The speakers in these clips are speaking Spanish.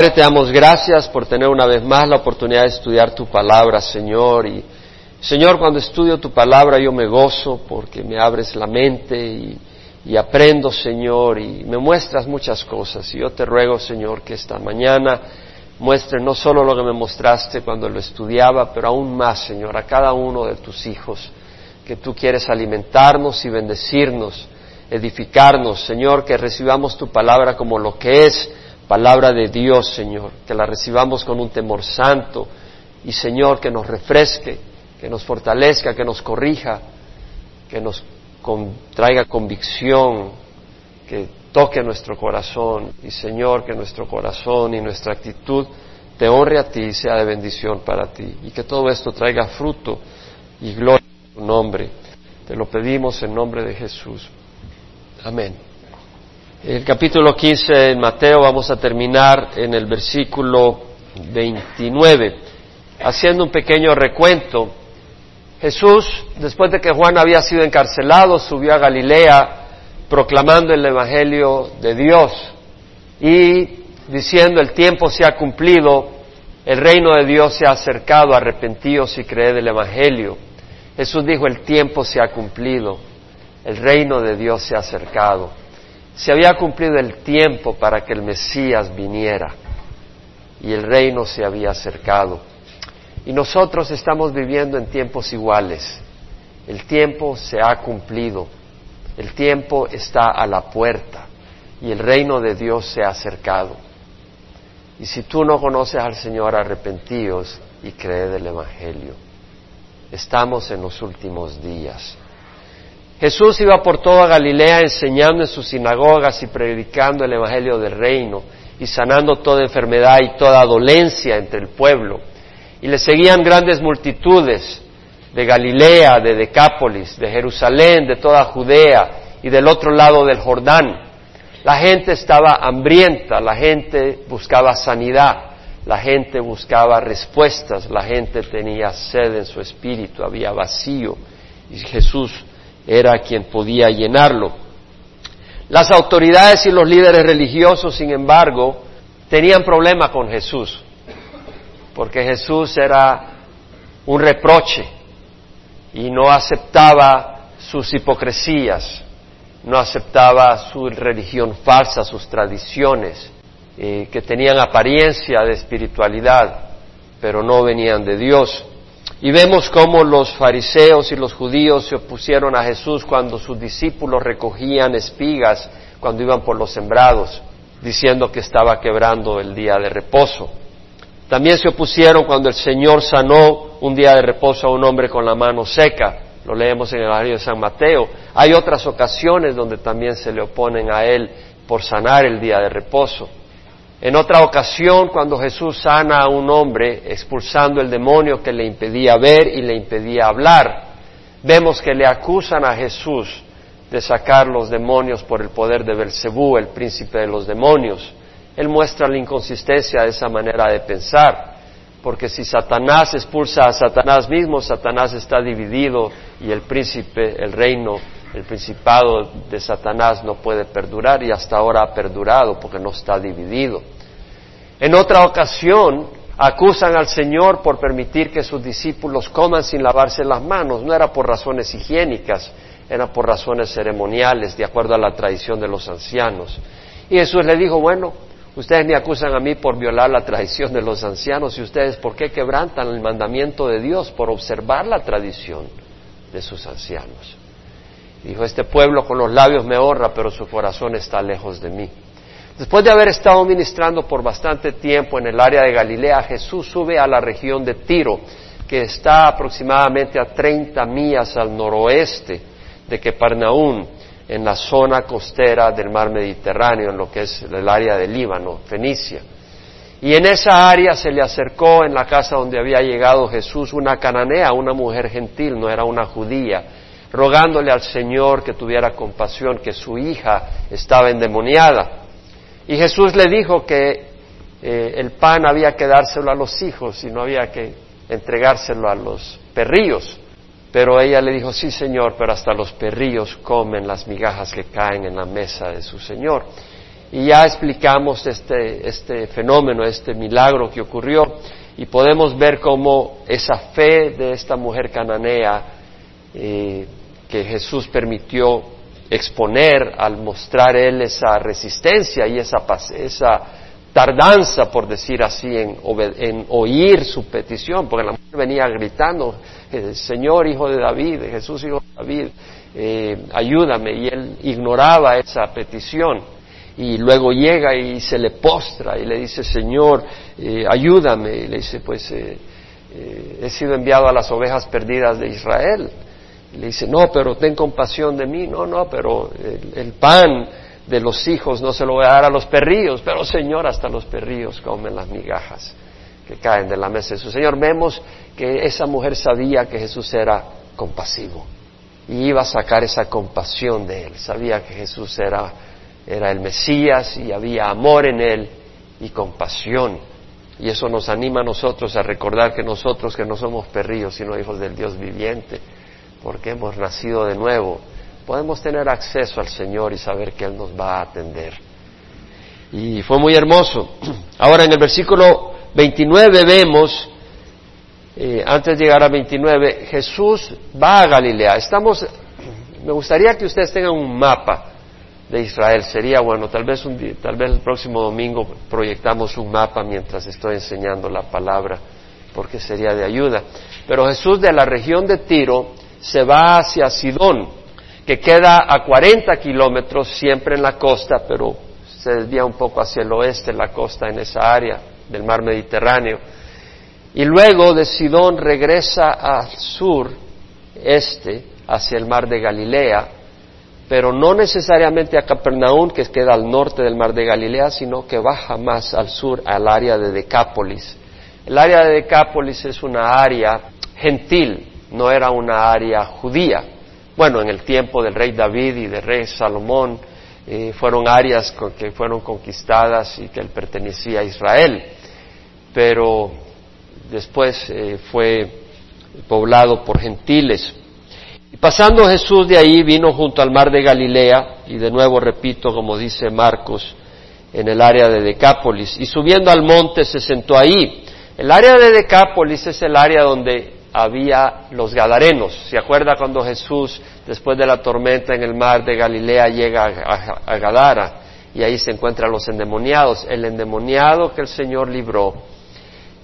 Padre, te damos gracias por tener una vez más la oportunidad de estudiar tu palabra, Señor. Y Señor, cuando estudio tu palabra yo me gozo porque me abres la mente y, aprendo, Señor, y me muestras muchas cosas. Y yo te ruego, Señor, que esta mañana muestre no solo lo que me mostraste cuando lo estudiaba, pero aún más, Señor, a cada uno de tus hijos, que tú quieres alimentarnos y bendecirnos, edificarnos, Señor, que recibamos tu palabra como lo que es palabra de Dios, Señor, que la recibamos con un temor santo y, Señor, que nos refresque, que nos fortalezca, que nos corrija, que nos traiga convicción, que toque nuestro corazón y, Señor, que nuestro corazón y nuestra actitud te honre a ti y sea de bendición para ti y que todo esto traiga fruto y gloria a tu nombre. Te lo pedimos en nombre de Jesús. Amén. El capítulo 15 en Mateo vamos a terminar en el versículo 29, haciendo un pequeño recuento. Jesús, después de que Juan había sido encarcelado, subió a Galilea proclamando el Evangelio de Dios y diciendo el tiempo se ha cumplido, el reino de Dios se ha acercado, arrepentíos y creed el Evangelio. Jesús dijo el tiempo se ha cumplido, el reino de Dios se ha acercado se había cumplido el tiempo para que el Mesías viniera y el reino se había acercado. Y nosotros estamos viviendo en tiempos iguales. El tiempo se ha cumplido, el tiempo está a la puerta y el reino de Dios se ha acercado. Y si tú no conoces al Señor, arrepentíos y creed el Evangelio. Estamos en los últimos días. Jesús iba por toda Galilea enseñando en sus sinagogas y predicando el Evangelio del Reino y sanando toda enfermedad y toda dolencia entre el pueblo. Y le seguían grandes multitudes de Galilea, de Decápolis, de Jerusalén, de toda Judea y del otro lado del Jordán. La gente estaba hambrienta, la gente buscaba sanidad, la gente buscaba respuestas, la gente tenía sed en su espíritu, había vacío. Y Jesús era quien podía llenarlo. Las autoridades y los líderes religiosos, sin embargo, tenían problema con Jesús, porque Jesús era un reproche y no aceptaba sus hipocresías, no aceptaba su religión falsa, sus tradiciones, eh, que tenían apariencia de espiritualidad, pero no venían de Dios. Y vemos cómo los fariseos y los judíos se opusieron a Jesús cuando sus discípulos recogían espigas cuando iban por los sembrados, diciendo que estaba quebrando el día de reposo. También se opusieron cuando el Señor sanó un día de reposo a un hombre con la mano seca. Lo leemos en el Evangelio de San Mateo. Hay otras ocasiones donde también se le oponen a él por sanar el día de reposo. En otra ocasión, cuando Jesús sana a un hombre expulsando el demonio que le impedía ver y le impedía hablar, vemos que le acusan a Jesús de sacar los demonios por el poder de Belcebú, el príncipe de los demonios. Él muestra la inconsistencia de esa manera de pensar, porque si Satanás expulsa a Satanás mismo, Satanás está dividido y el príncipe, el reino, el principado de Satanás no puede perdurar y hasta ahora ha perdurado porque no está dividido. En otra ocasión acusan al Señor por permitir que sus discípulos coman sin lavarse las manos. No era por razones higiénicas, era por razones ceremoniales, de acuerdo a la tradición de los ancianos. Y Jesús le dijo, bueno, ustedes me acusan a mí por violar la tradición de los ancianos y ustedes por qué quebrantan el mandamiento de Dios por observar la tradición de sus ancianos. Dijo, este pueblo con los labios me honra, pero su corazón está lejos de mí. Después de haber estado ministrando por bastante tiempo en el área de Galilea, Jesús sube a la región de Tiro, que está aproximadamente a 30 millas al noroeste de Keparnaún, en la zona costera del mar Mediterráneo, en lo que es el área del Líbano, Fenicia. Y en esa área se le acercó en la casa donde había llegado Jesús una cananea, una mujer gentil, no era una judía, rogándole al Señor que tuviera compasión, que su hija estaba endemoniada. Y Jesús le dijo que eh, el pan había que dárselo a los hijos y no había que entregárselo a los perrillos. Pero ella le dijo, sí Señor, pero hasta los perrillos comen las migajas que caen en la mesa de su Señor. y ya explicamos este, este fenómeno, este milagro que ocurrió y podemos ver cómo esa fe de esta mujer cananea eh, que Jesús permitió exponer al mostrar él esa resistencia y esa, esa tardanza, por decir así, en, oír su petición, porque la mujer venía gritando, eh, Señor Hijo de David, Jesús Hijo de David, eh, ayúdame, y él ignoraba esa petición. Y luego llega y se le postra y le dice, Señor, eh, ayúdame. Y le dice, pues he sido enviado a las ovejas perdidas de Israel. Le dice, no, pero ten compasión de mí. No, no, pero el pan de los hijos no se lo voy a dar a los perrillos, pero Señor, hasta los perrillos comen las migajas que caen de la mesa de su Señor. Vemos que esa mujer sabía que Jesús era compasivo y iba a sacar esa compasión de él. Sabía que Jesús era, era el Mesías y había amor en él y compasión. Y eso nos anima a nosotros a recordar que nosotros que no somos perrillos, sino hijos del Dios viviente, porque hemos nacido de nuevo, podemos tener acceso al Señor y saber que Él nos va a atender. Y fue muy hermoso. Ahora en el versículo 29 vemos, eh, antes de llegar a 29, Jesús va a Galilea. Estamos, me gustaría que ustedes tengan un mapa de Israel. Sería bueno, tal vez, un tal vez el próximo domingo proyectamos un mapa mientras estoy enseñando la palabra, porque sería de ayuda. Pero Jesús de la región de Tiro se va hacia Sidón que queda a 40 kilómetros siempre en la costa, pero se desvía un poco hacia el oeste, la costa en esa área del mar Mediterráneo. Y luego de Sidón regresa al sur, este, hacia el mar de Galilea, pero no necesariamente a Capernaum, que queda al norte del mar de Galilea, sino que baja más al sur, al área de Decápolis. El área de Decápolis es una área gentil, no era una área judía bueno, en el tiempo del rey David y del rey Salomón, eh, fueron áreas que fueron conquistadas y que él pertenecía a Israel, pero después eh, fue poblado por gentiles. Y pasando Jesús de ahí vino junto al mar de Galilea, y de nuevo repito, como dice Marcos, en el área de Decápolis, y subiendo al monte se sentó ahí. El área de Decápolis es el área donde había los Gadarenos. ¿Se acuerda cuando Jesús, después de la tormenta en el mar de Galilea, llega a, Gadara y ahí se encuentran los endemoniados? El endemoniado que el Señor libró,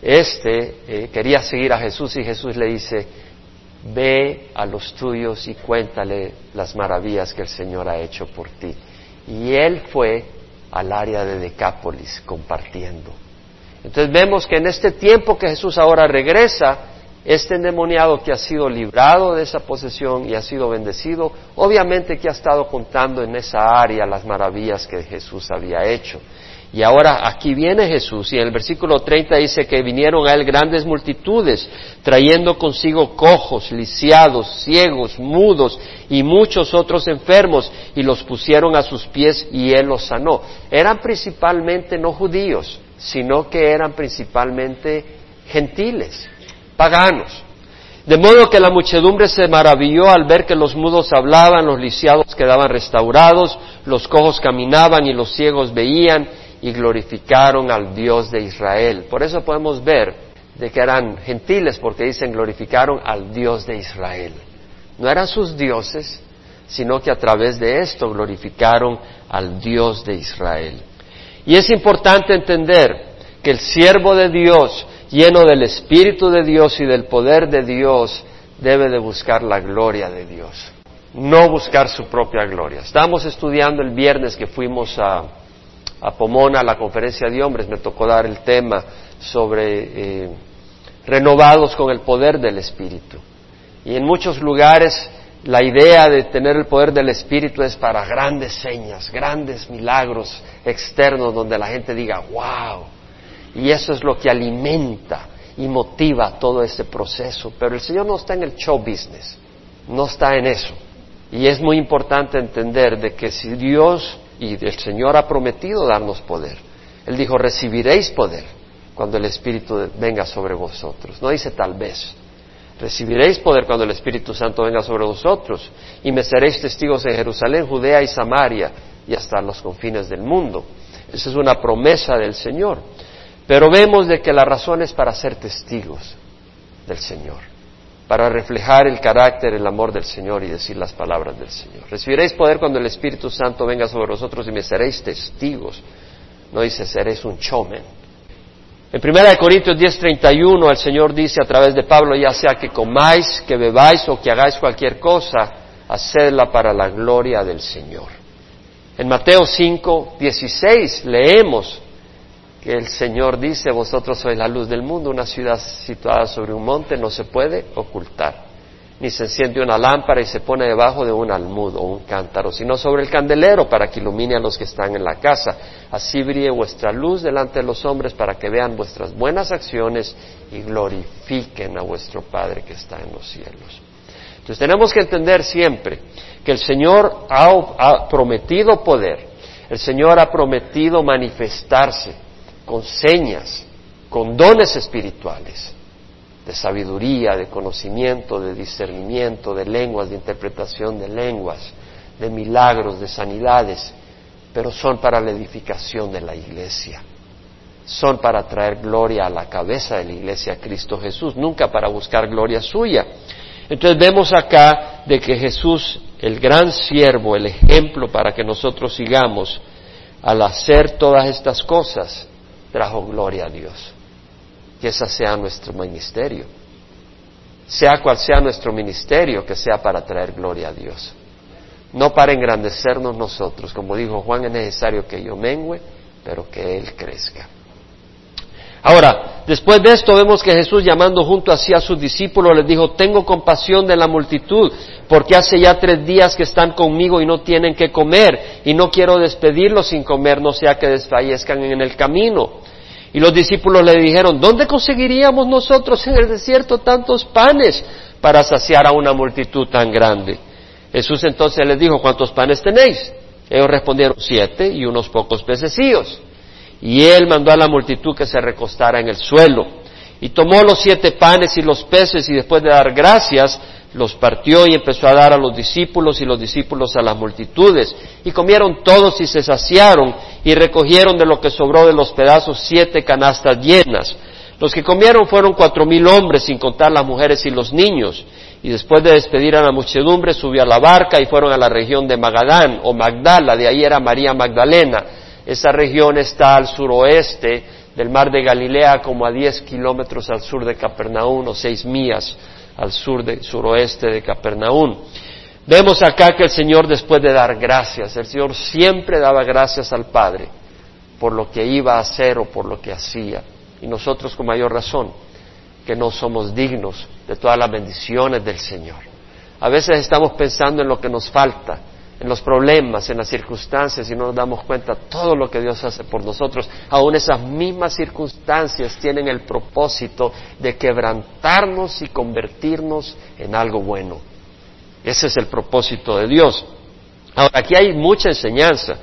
este eh, quería seguir a Jesús y Jesús le dice, ve a los tuyos y cuéntale las maravillas que el Señor ha hecho por ti. Y él fue al área de Decápolis compartiendo. Entonces vemos que en este tiempo que Jesús ahora regresa, este endemoniado que ha sido librado de esa posesión y ha sido bendecido, obviamente que ha estado contando en esa área las maravillas que Jesús había hecho. Y ahora aquí viene Jesús y en el versículo 30 dice que vinieron a él grandes multitudes, trayendo consigo cojos, lisiados, ciegos, mudos y muchos otros enfermos, y los pusieron a sus pies y él los sanó. Eran principalmente no judíos, sino que eran principalmente gentiles paganos. De modo que la muchedumbre se maravilló al ver que los mudos hablaban, los lisiados quedaban restaurados, los cojos caminaban y los ciegos veían y glorificaron al Dios de Israel. Por eso podemos ver de que eran gentiles porque dicen glorificaron al Dios de Israel. No eran sus dioses, sino que a través de esto glorificaron al Dios de Israel. Y es importante entender que el siervo de Dios lleno del Espíritu de Dios y del poder de Dios, debe de buscar la gloria de Dios, no buscar su propia gloria. Estábamos estudiando el viernes que fuimos a, Pomona, a la conferencia de hombres, me tocó dar el tema sobre eh, renovados con el poder del Espíritu. Y en muchos lugares la idea de tener el poder del Espíritu es para grandes señas, grandes milagros externos donde la gente diga, wow, y eso es lo que alimenta y motiva todo ese proceso. Pero el Señor no está en el show business, no está en eso. Y es muy importante entender de que si Dios y el Señor ha prometido darnos poder, Él dijo, recibiréis poder cuando el Espíritu venga sobre vosotros. No dice tal vez. Recibiréis poder cuando el Espíritu Santo venga sobre vosotros y me seréis testigos en Jerusalén, Judea y Samaria y hasta los confines del mundo. Esa es una promesa del Señor. Pero vemos de que la razón es para ser testigos del Señor, para reflejar el carácter, el amor del Señor y decir las palabras del Señor. Recibiréis poder cuando el Espíritu Santo venga sobre vosotros y me seréis testigos. No dice seréis un chomen. En 1 Corintios 10:31 el Señor dice a través de Pablo, ya sea que comáis, que bebáis o que hagáis cualquier cosa, hacedla para la gloria del Señor. En Mateo 5:16 leemos, el Señor dice, vosotros sois la luz del mundo, una ciudad situada sobre un monte no se puede ocultar, ni se enciende una lámpara y se pone debajo de un almud o un cántaro, sino sobre el candelero para que ilumine a los que están en la casa. Así brille vuestra luz delante de los hombres para que vean vuestras buenas acciones y glorifiquen a vuestro Padre que está en los cielos. Entonces tenemos que entender siempre que el Señor ha prometido poder, el Señor ha prometido manifestarse, con señas, con dones espirituales, de sabiduría, de conocimiento, de discernimiento, de lenguas, de interpretación de lenguas, de milagros, de sanidades, pero son para la edificación de la iglesia. Son para traer gloria a la cabeza de la iglesia, Cristo Jesús, nunca para buscar gloria suya. Entonces vemos acá de que Jesús, el gran siervo, el ejemplo para que nosotros sigamos, al hacer todas estas cosas, trajo gloria a Dios. Que ese sea nuestro ministerio. Sea cual sea nuestro ministerio, que sea para traer gloria a Dios. No para engrandecernos nosotros. Como dijo Juan, es necesario que yo mengüe, pero que Él crezca. Ahora, después de esto vemos que Jesús llamando junto así a sus discípulos les dijo, tengo compasión de la multitud, porque hace ya tres días que están conmigo y no tienen que comer, y no quiero despedirlos sin comer, no sea que desfallezcan en el camino. Y los discípulos le dijeron, ¿dónde conseguiríamos nosotros en el desierto tantos panes para saciar a una multitud tan grande? Jesús entonces les dijo, ¿cuántos panes tenéis? Ellos respondieron, siete y unos pocos pececillos. Y él mandó a la multitud que se recostara en el suelo. Y tomó los siete panes y los peces y después de dar gracias, los partió y empezó a dar a los discípulos y los discípulos a las multitudes. Y comieron todos y se saciaron y recogieron de lo que sobró de los pedazos siete canastas llenas. Los que comieron fueron cuatro mil hombres, sin contar las mujeres y los niños. Y después de despedir a la muchedumbre, subió a la barca y fueron a la región de Magadán o Magdala, de ahí era María Magdalena esa región está al suroeste del mar de Galilea, como a 10 kilómetros al sur de Capernaum o seis millas al sur de, suroeste de Capernaum. Vemos acá que el Señor después de dar gracias, el Señor siempre daba gracias al Padre por lo que iba a hacer o por lo que hacía. Y nosotros con mayor razón, que no somos dignos de todas las bendiciones del Señor. A veces estamos pensando en lo que nos falta, en los problemas, en las circunstancias y no nos damos cuenta todo lo que Dios hace por nosotros. Aún esas mismas circunstancias tienen el propósito de quebrantarnos y convertirnos en algo bueno. Ese es el propósito de Dios. Ahora, aquí hay mucha enseñanza.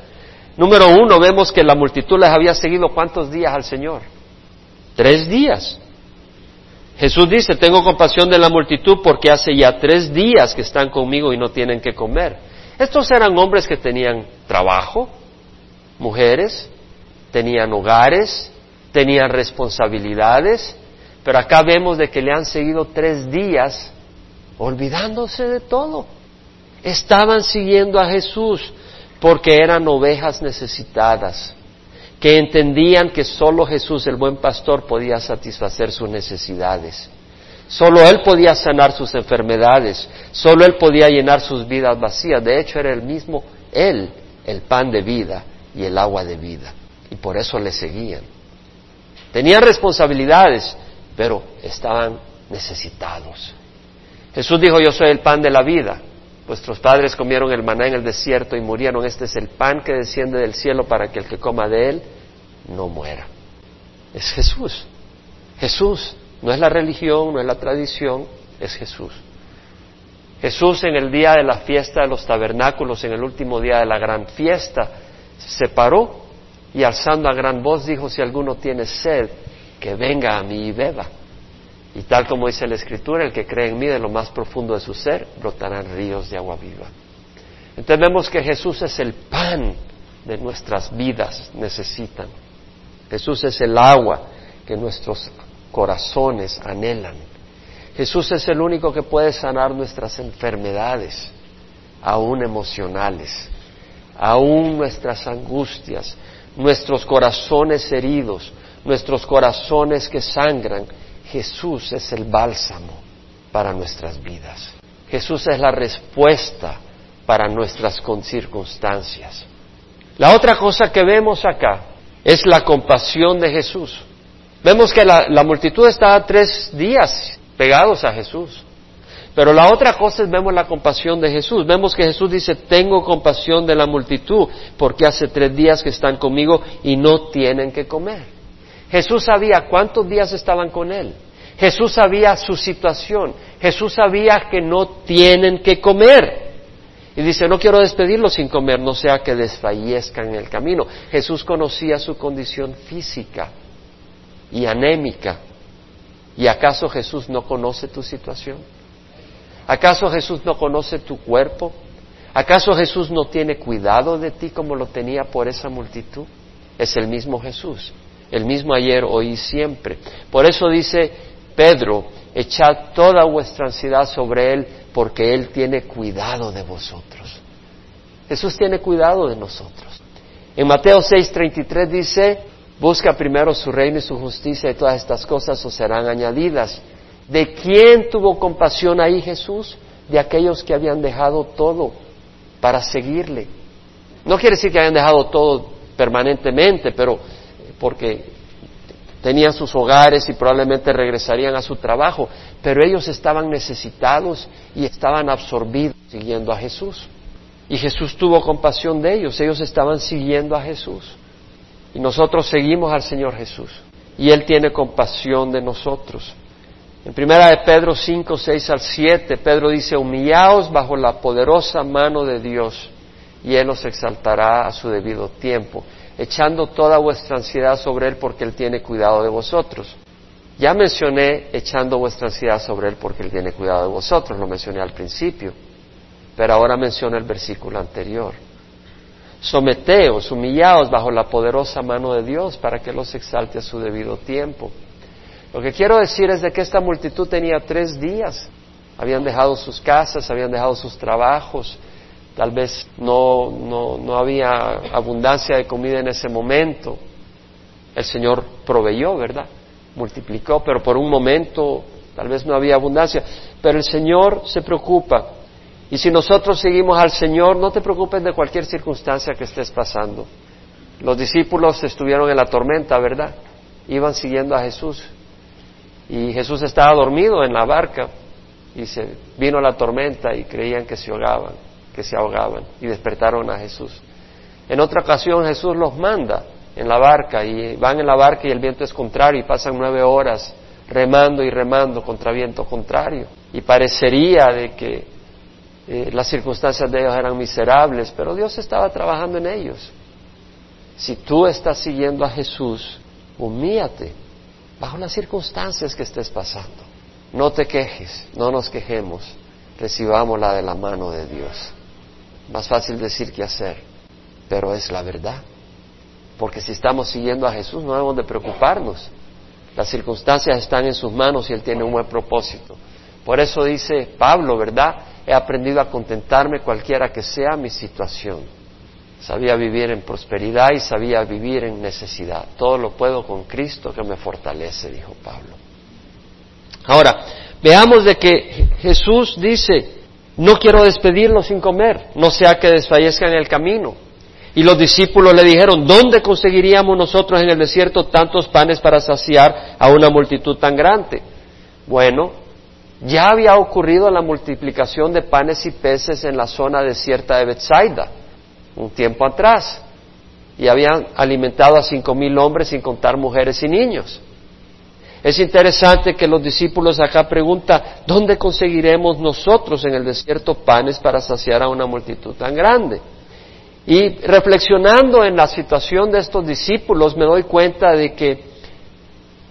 Número uno, vemos que la multitud les había seguido cuántos días al Señor. Tres días. Jesús dice, tengo compasión de la multitud porque hace ya tres días que están conmigo y no tienen que comer. Estos eran hombres que tenían trabajo, mujeres, tenían hogares, tenían responsabilidades, pero acá vemos de que le han seguido tres días olvidándose de todo. Estaban siguiendo a Jesús porque eran ovejas necesitadas, que entendían que solo Jesús, el buen pastor, podía satisfacer sus necesidades. Solo Él podía sanar sus enfermedades, solo Él podía llenar sus vidas vacías. De hecho, era el mismo Él, el pan de vida y el agua de vida. Y por eso le seguían. Tenían responsabilidades, pero estaban necesitados. Jesús dijo, yo soy el pan de la vida. Vuestros padres comieron el maná en el desierto y murieron. Este es el pan que desciende del cielo para que el que coma de él no muera. Es Jesús. Jesús no es la religión, no es la tradición, es Jesús. Jesús en el día de la fiesta de los tabernáculos, en el último día de la gran fiesta, se paró y alzando a gran voz dijo, si alguno tiene sed, que venga a mí y beba. Y tal como dice la Escritura, el que cree en mí de lo más profundo de su ser, brotarán ríos de agua viva. Entonces vemos que Jesús es el pan de nuestras vidas necesitan. Jesús es el agua que nuestros corazones anhelan. Jesús es el único que puede sanar nuestras enfermedades, aún emocionales, aún nuestras angustias, nuestros corazones heridos, nuestros corazones que sangran. Jesús es el bálsamo para nuestras vidas. Jesús es la respuesta para nuestras circunstancias. La otra cosa que vemos acá es la compasión de Jesús. Vemos que la, multitud estaba tres días pegados a Jesús. Pero la otra cosa es vemos la compasión de Jesús. Vemos que Jesús dice, tengo compasión de la multitud porque hace tres días que están conmigo y no tienen que comer. Jesús sabía cuántos días estaban con él. Jesús sabía su situación. Jesús sabía que no tienen que comer. Y dice, no quiero despedirlos sin comer, no sea que desfallezcan en el camino. Jesús conocía su condición física y anémica. ¿Y acaso Jesús no conoce tu situación? ¿Acaso Jesús no conoce tu cuerpo? ¿Acaso Jesús no tiene cuidado de ti como lo tenía por esa multitud? Es el mismo Jesús, el mismo ayer, hoy siempre. Por eso dice Pedro, echad toda vuestra ansiedad sobre Él, porque Él tiene cuidado de vosotros. Jesús tiene cuidado de nosotros. En Mateo 6:33 dice, busca primero su reino y su justicia y todas estas cosas os serán añadidas. ¿De quién tuvo compasión ahí Jesús? De aquellos que habían dejado todo para seguirle. No quiere decir que hayan dejado todo permanentemente, pero porque tenían sus hogares y probablemente regresarían a su trabajo, pero ellos estaban necesitados y estaban absorbidos siguiendo a Jesús. Y Jesús tuvo compasión de ellos, ellos estaban siguiendo a Jesús. Y nosotros seguimos al Señor Jesús. Y Él tiene compasión de nosotros. En primera de Pedro 5, 6 al 7, Pedro dice, humillaos bajo la poderosa mano de Dios y Él os exaltará a su debido tiempo echando toda vuestra ansiedad sobre Él porque Él tiene cuidado de vosotros. Ya mencioné echando vuestra ansiedad sobre Él porque Él tiene cuidado de vosotros, lo mencioné al principio, pero ahora menciono el versículo anterior. Someteos, humillaos bajo la poderosa mano de Dios para que los exalte a su debido tiempo. Lo que quiero decir es de que esta multitud tenía tres días. Habían dejado sus casas, habían dejado sus trabajos, Tal vez no, no, no había abundancia de comida en ese momento. El Señor proveyó, ¿verdad? Multiplicó, pero por un momento tal vez no había abundancia. Pero el Señor se preocupa. Y si nosotros seguimos al Señor, no te preocupes de cualquier circunstancia que estés pasando. Los discípulos estuvieron en la tormenta, ¿verdad? Iban siguiendo a Jesús. Y Jesús estaba dormido en la barca y se vino la tormenta y creían que se ahogaban que se ahogaban y despertaron a Jesús. En otra ocasión Jesús los manda en la barca y van en la barca y el viento es contrario y pasan nueve horas remando y remando contra viento contrario. Y parecería de que eh, las circunstancias de ellos eran miserables, pero Dios estaba trabajando en ellos. Si tú estás siguiendo a Jesús, humíate bajo las circunstancias que estés pasando. No te quejes, no nos quejemos, recibámosla de la mano de Dios. Más fácil decir que hacer, pero es la verdad. Porque si estamos siguiendo a Jesús no debemos de preocuparnos. Las circunstancias están en sus manos y Él tiene un buen propósito. Por eso dice Pablo, ¿verdad? He aprendido a contentarme cualquiera que sea mi situación. Sabía vivir en prosperidad y sabía vivir en necesidad. Todo lo puedo con Cristo que me fortalece, dijo Pablo. Ahora, veamos de que Jesús dice, no quiero despedirlos sin comer, no sea que desfallezca en el camino. Y los discípulos le dijeron, ¿dónde conseguiríamos nosotros en el desierto tantos panes para saciar a una multitud tan grande? Bueno, ya había ocurrido la multiplicación de panes y peces en la zona desierta de Bethsaida, un tiempo atrás, y habían alimentado a cinco mil hombres sin contar mujeres y niños. Es interesante que los discípulos acá preguntan, ¿dónde conseguiremos nosotros en el desierto panes para saciar a una multitud tan grande? Y reflexionando en la situación de estos discípulos me doy cuenta de que,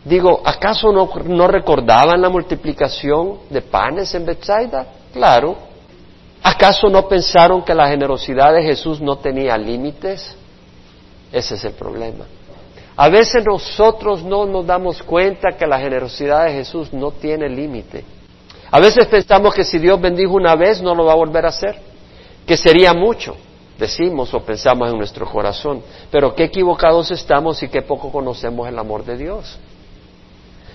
digo, ¿acaso no, no recordaban la multiplicación de panes en Bethsaida? Claro. ¿Acaso no pensaron que la generosidad de Jesús no tenía límites? Ese es el problema. A veces nosotros no nos damos cuenta que la generosidad de Jesús no tiene límite. A veces pensamos que si Dios bendijo una vez no lo va a volver a hacer, que sería mucho, decimos o pensamos en nuestro corazón. Pero qué equivocados estamos y qué poco conocemos el amor de Dios.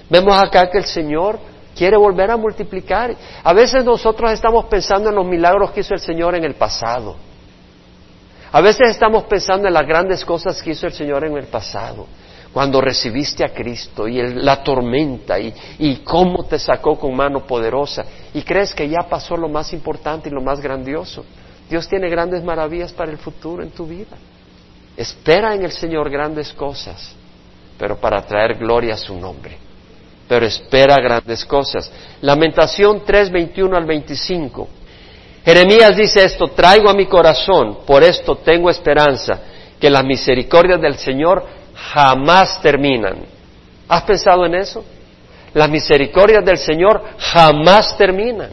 Vemos acá que el Señor quiere volver a multiplicar. A veces nosotros estamos pensando en los milagros que hizo el Señor en el pasado. A veces estamos pensando en las grandes cosas que hizo el Señor en el pasado, cuando recibiste a Cristo y la tormenta y, y cómo te sacó con mano poderosa y crees que ya pasó lo más importante y lo más grandioso. Dios tiene grandes maravillas para el futuro en tu vida. Espera en el Señor grandes cosas, pero para traer gloria a su nombre. Pero espera grandes cosas. Lamentación 3, 21 al 25. Jeremías dice esto, traigo a mi corazón, por esto tengo esperanza, que las misericordias del Señor jamás terminan. ¿Has pensado en eso? Las misericordias del Señor jamás terminan,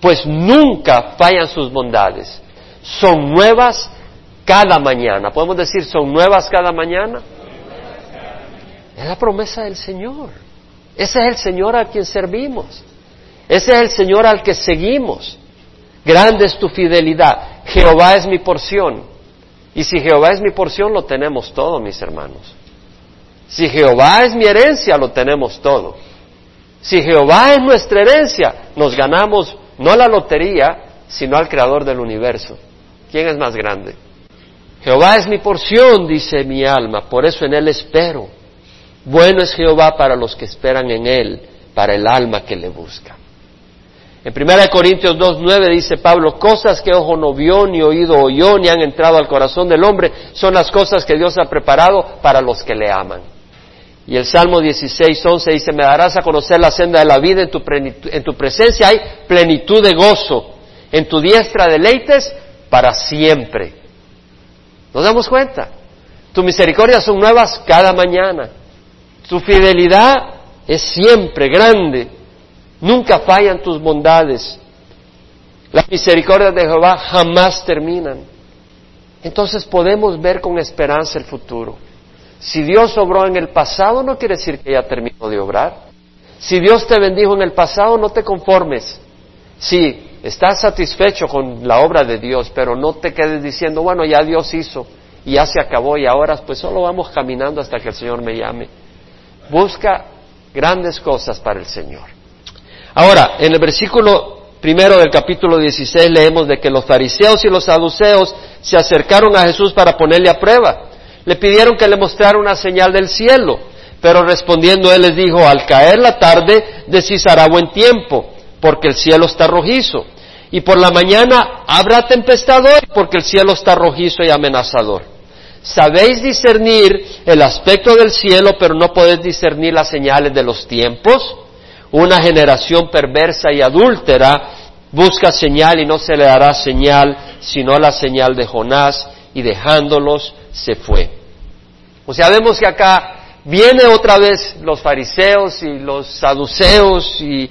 pues nunca fallan sus bondades. Son nuevas cada mañana. ¿Podemos decir son nuevas cada mañana? Es la promesa del Señor. Ese es el Señor al quien servimos. Ese es el Señor al que seguimos. Grande es tu fidelidad. Jehová es mi porción. Y si Jehová es mi porción, lo tenemos todo, mis hermanos. Si Jehová es mi herencia, lo tenemos todo. Si Jehová es nuestra herencia, nos ganamos no la lotería, sino al creador del universo. ¿Quién es más grande? Jehová es mi porción, dice mi alma, por eso en Él espero. Bueno es Jehová para los que esperan en Él, para el alma que le busca. En 1 Corintios 2.9 dice Pablo, cosas que ojo no vio, ni oído oyó, ni han entrado al corazón del hombre, son las cosas que Dios ha preparado para los que le aman. Y el Salmo 16.11 dice, me darás a conocer la senda de la vida, en tu, en tu presencia hay plenitud de gozo, en tu diestra deleites para siempre. ¿Nos damos cuenta? Tus misericordias son nuevas cada mañana. Tu fidelidad es siempre grande. Nunca fallan tus bondades. Las misericordias de Jehová jamás terminan. Entonces podemos ver con esperanza el futuro. Si Dios obró en el pasado, no quiere decir que ya terminó de obrar. Si Dios te bendijo en el pasado, no te conformes. Si estás satisfecho con la obra de Dios, pero no te quedes diciendo, bueno, ya Dios hizo y ya se acabó y ahora pues solo vamos caminando hasta que el Señor me llame. Busca grandes cosas para el Señor. Ahora, en el versículo primero del capítulo 16 leemos de que los fariseos y los saduceos se acercaron a Jesús para ponerle a prueba. Le pidieron que le mostrara una señal del cielo, pero respondiendo él les dijo, al caer la tarde decís hará buen tiempo, porque el cielo está rojizo, y por la mañana habrá tempestad porque el cielo está rojizo y amenazador. Sabéis discernir el aspecto del cielo, pero no podéis discernir las señales de los tiempos. Una generación perversa y adúltera busca señal y no se le dará señal, sino la señal de Jonás, y dejándolos se fue. O sea, vemos que acá viene otra vez los fariseos y los saduceos y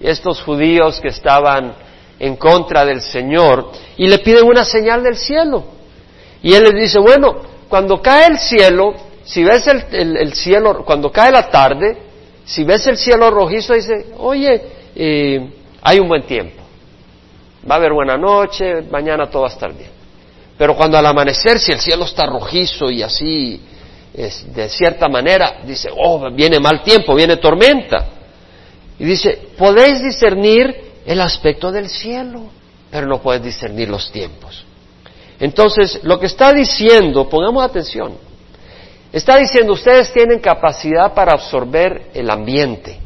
estos judíos que estaban en contra del Señor y le piden una señal del cielo. Y él les dice, bueno, cuando cae el cielo, si ves el, el cielo, cuando cae la tarde, si ves el cielo rojizo, dice, oye, eh, hay un buen tiempo. Va a haber buena noche, mañana todo va a estar bien. Pero cuando al amanecer, si el cielo está rojizo y así, de cierta manera, dice, oh, viene mal tiempo, viene tormenta. Y dice, podéis discernir el aspecto del cielo, pero no puedes discernir los tiempos. Entonces, lo que está diciendo, pongamos atención, Está diciendo, ustedes tienen capacidad para absorber el ambiente,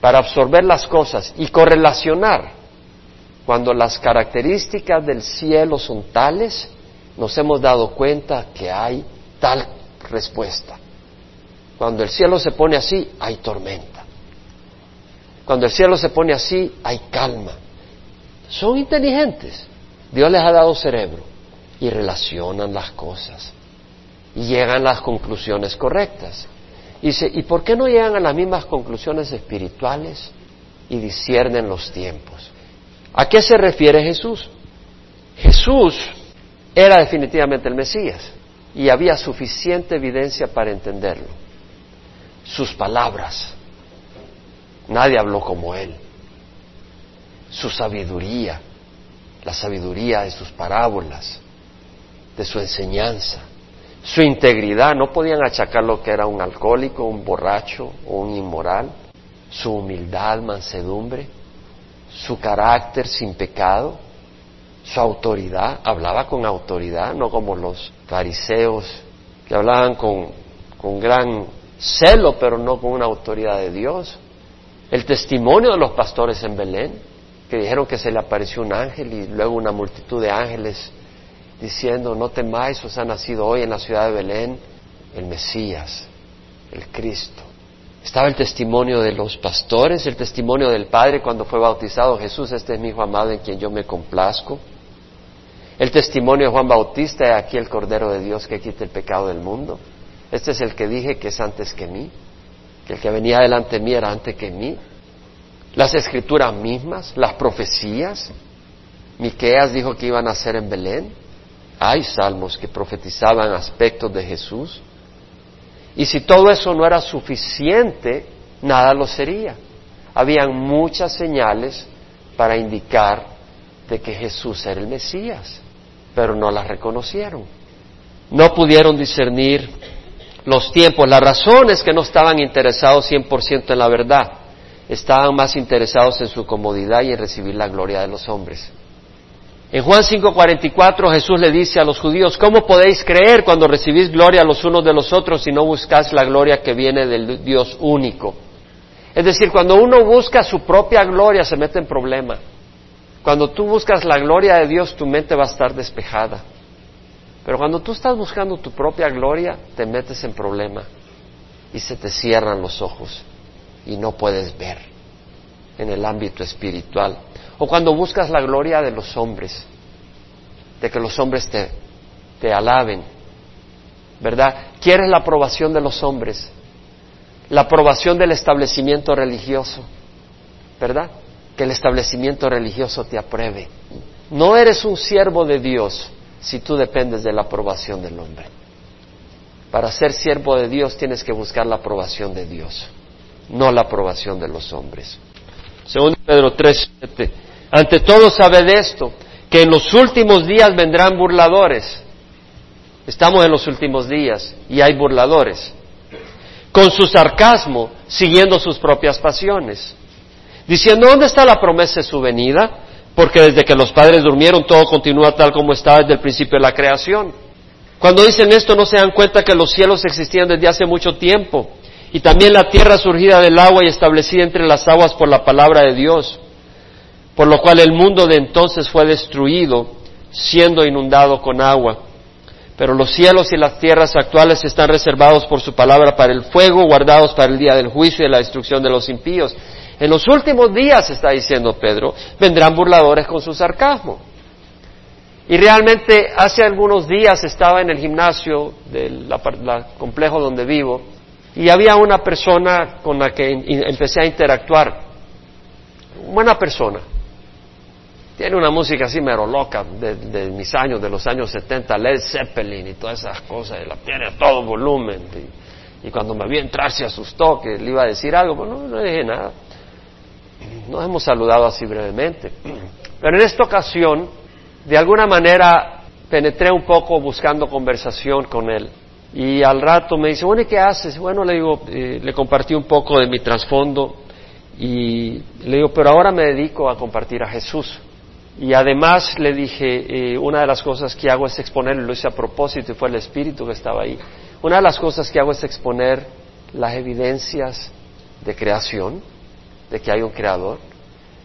para absorber las cosas y correlacionar. Cuando las características del cielo son tales, nos hemos dado cuenta que hay tal respuesta. Cuando el cielo se pone así, hay tormenta. Cuando el cielo se pone así, hay calma. Son inteligentes. Dios les ha dado cerebro y relacionan las cosas y llegan a las conclusiones correctas. Dice, ¿y por qué no llegan a las mismas conclusiones espirituales y disciernen los tiempos? ¿A qué se refiere Jesús? Jesús era definitivamente el Mesías. y había suficiente evidencia para entenderlo. Sus palabras. Nadie habló como él. Su sabiduría, la sabiduría de sus parábolas, de su enseñanza, su integridad. No podían achacar lo que era un alcohólico, un borracho o un inmoral. Su humildad, mansedumbre, su carácter sin pecado su autoridad, hablaba con autoridad, no como los fariseos que hablaban con, con gran celo, pero no con una autoridad de Dios. El testimonio de los pastores en Belén, que dijeron que se le apareció un ángel y luego una multitud de ángeles diciendo, no temáis, os ha nacido hoy en la ciudad de Belén el Mesías, el Cristo. Estaba el testimonio de los pastores, el testimonio del Padre cuando fue bautizado Jesús, este es mi Hijo amado en quien yo me complazco. El testimonio de Juan Bautista aquí el Cordero de Dios que quita el pecado del mundo. Este es el que dije que es antes que mí, que el que venía delante de mí era antes que mí. Las escrituras mismas, las profecías. Miqueas dijo que iban a ser en Belén. Hay salmos que profetizaban aspectos de Jesús. Y si todo eso no era suficiente, nada lo sería. Habían muchas señales para indicar de que Jesús era el Mesías pero no las reconocieron. No pudieron discernir los tiempos. La razón es que no estaban interesados 100% en la verdad. Estaban más interesados en su comodidad y en recibir la gloria de los hombres. En Juan 5:44 Jesús le dice a los judíos, ¿cómo podéis creer cuando recibís gloria los unos de los otros si no buscáis la gloria que viene del Dios único? Es decir, cuando uno busca su propia gloria se mete en problema. Cuando tú buscas la gloria de Dios, tu mente va a estar despejada. Pero cuando tú estás buscando tu propia gloria, te metes en problema y se te cierran los ojos y no puedes ver en el ámbito espiritual. O cuando buscas la gloria de los hombres, de que los hombres te, te alaben, ¿verdad? Quieres la aprobación de los hombres, la aprobación del establecimiento religioso, ¿verdad? que el establecimiento religioso te apruebe. No eres un siervo de Dios si tú dependes de la aprobación del hombre. Para ser siervo de Dios tienes que buscar la aprobación de Dios, no la aprobación de los hombres. Según Pedro 3, ante todo sabed esto, que en los últimos días vendrán burladores. Estamos en los últimos días y hay burladores. Con su sarcasmo, siguiendo sus propias pasiones diciendo, ¿dónde está la promesa de su venida? Porque desde que los padres durmieron todo continúa tal como estaba desde el principio de la creación. Cuando dicen esto no se dan cuenta que los cielos existían desde hace mucho tiempo y también la tierra surgida del agua y establecida entre las aguas por la palabra de Dios, por lo cual el mundo de entonces fue destruido siendo inundado con agua. Pero los cielos y las tierras actuales están reservados por su palabra para el fuego, guardados para el día del juicio y la destrucción de los impíos. En los últimos días, está diciendo Pedro, vendrán burladores con su sarcasmo. Y realmente hace algunos días estaba en el gimnasio del complejo donde vivo y había una persona con la que empecé a interactuar. Buena persona. Tiene una música así mero loca de, mis años, de los años 70, Led Zeppelin y todas esas cosas, la tiene a todo volumen. Y, cuando me vi entrar se asustó que le iba a decir algo, pues no, no dije nada. Nos hemos saludado así brevemente. Pero en esta ocasión, de alguna manera, penetré un poco buscando conversación con él. Y al rato me dice, bueno, ¿y qué haces? Bueno, le digo, eh, le compartí un poco de mi trasfondo y le digo, pero ahora me dedico a compartir a Jesús. Y además le dije, eh, una de las cosas que hago es exponer, lo hice a propósito y fue el Espíritu que estaba ahí, una de las cosas que hago es exponer las evidencias de creación, de que hay un creador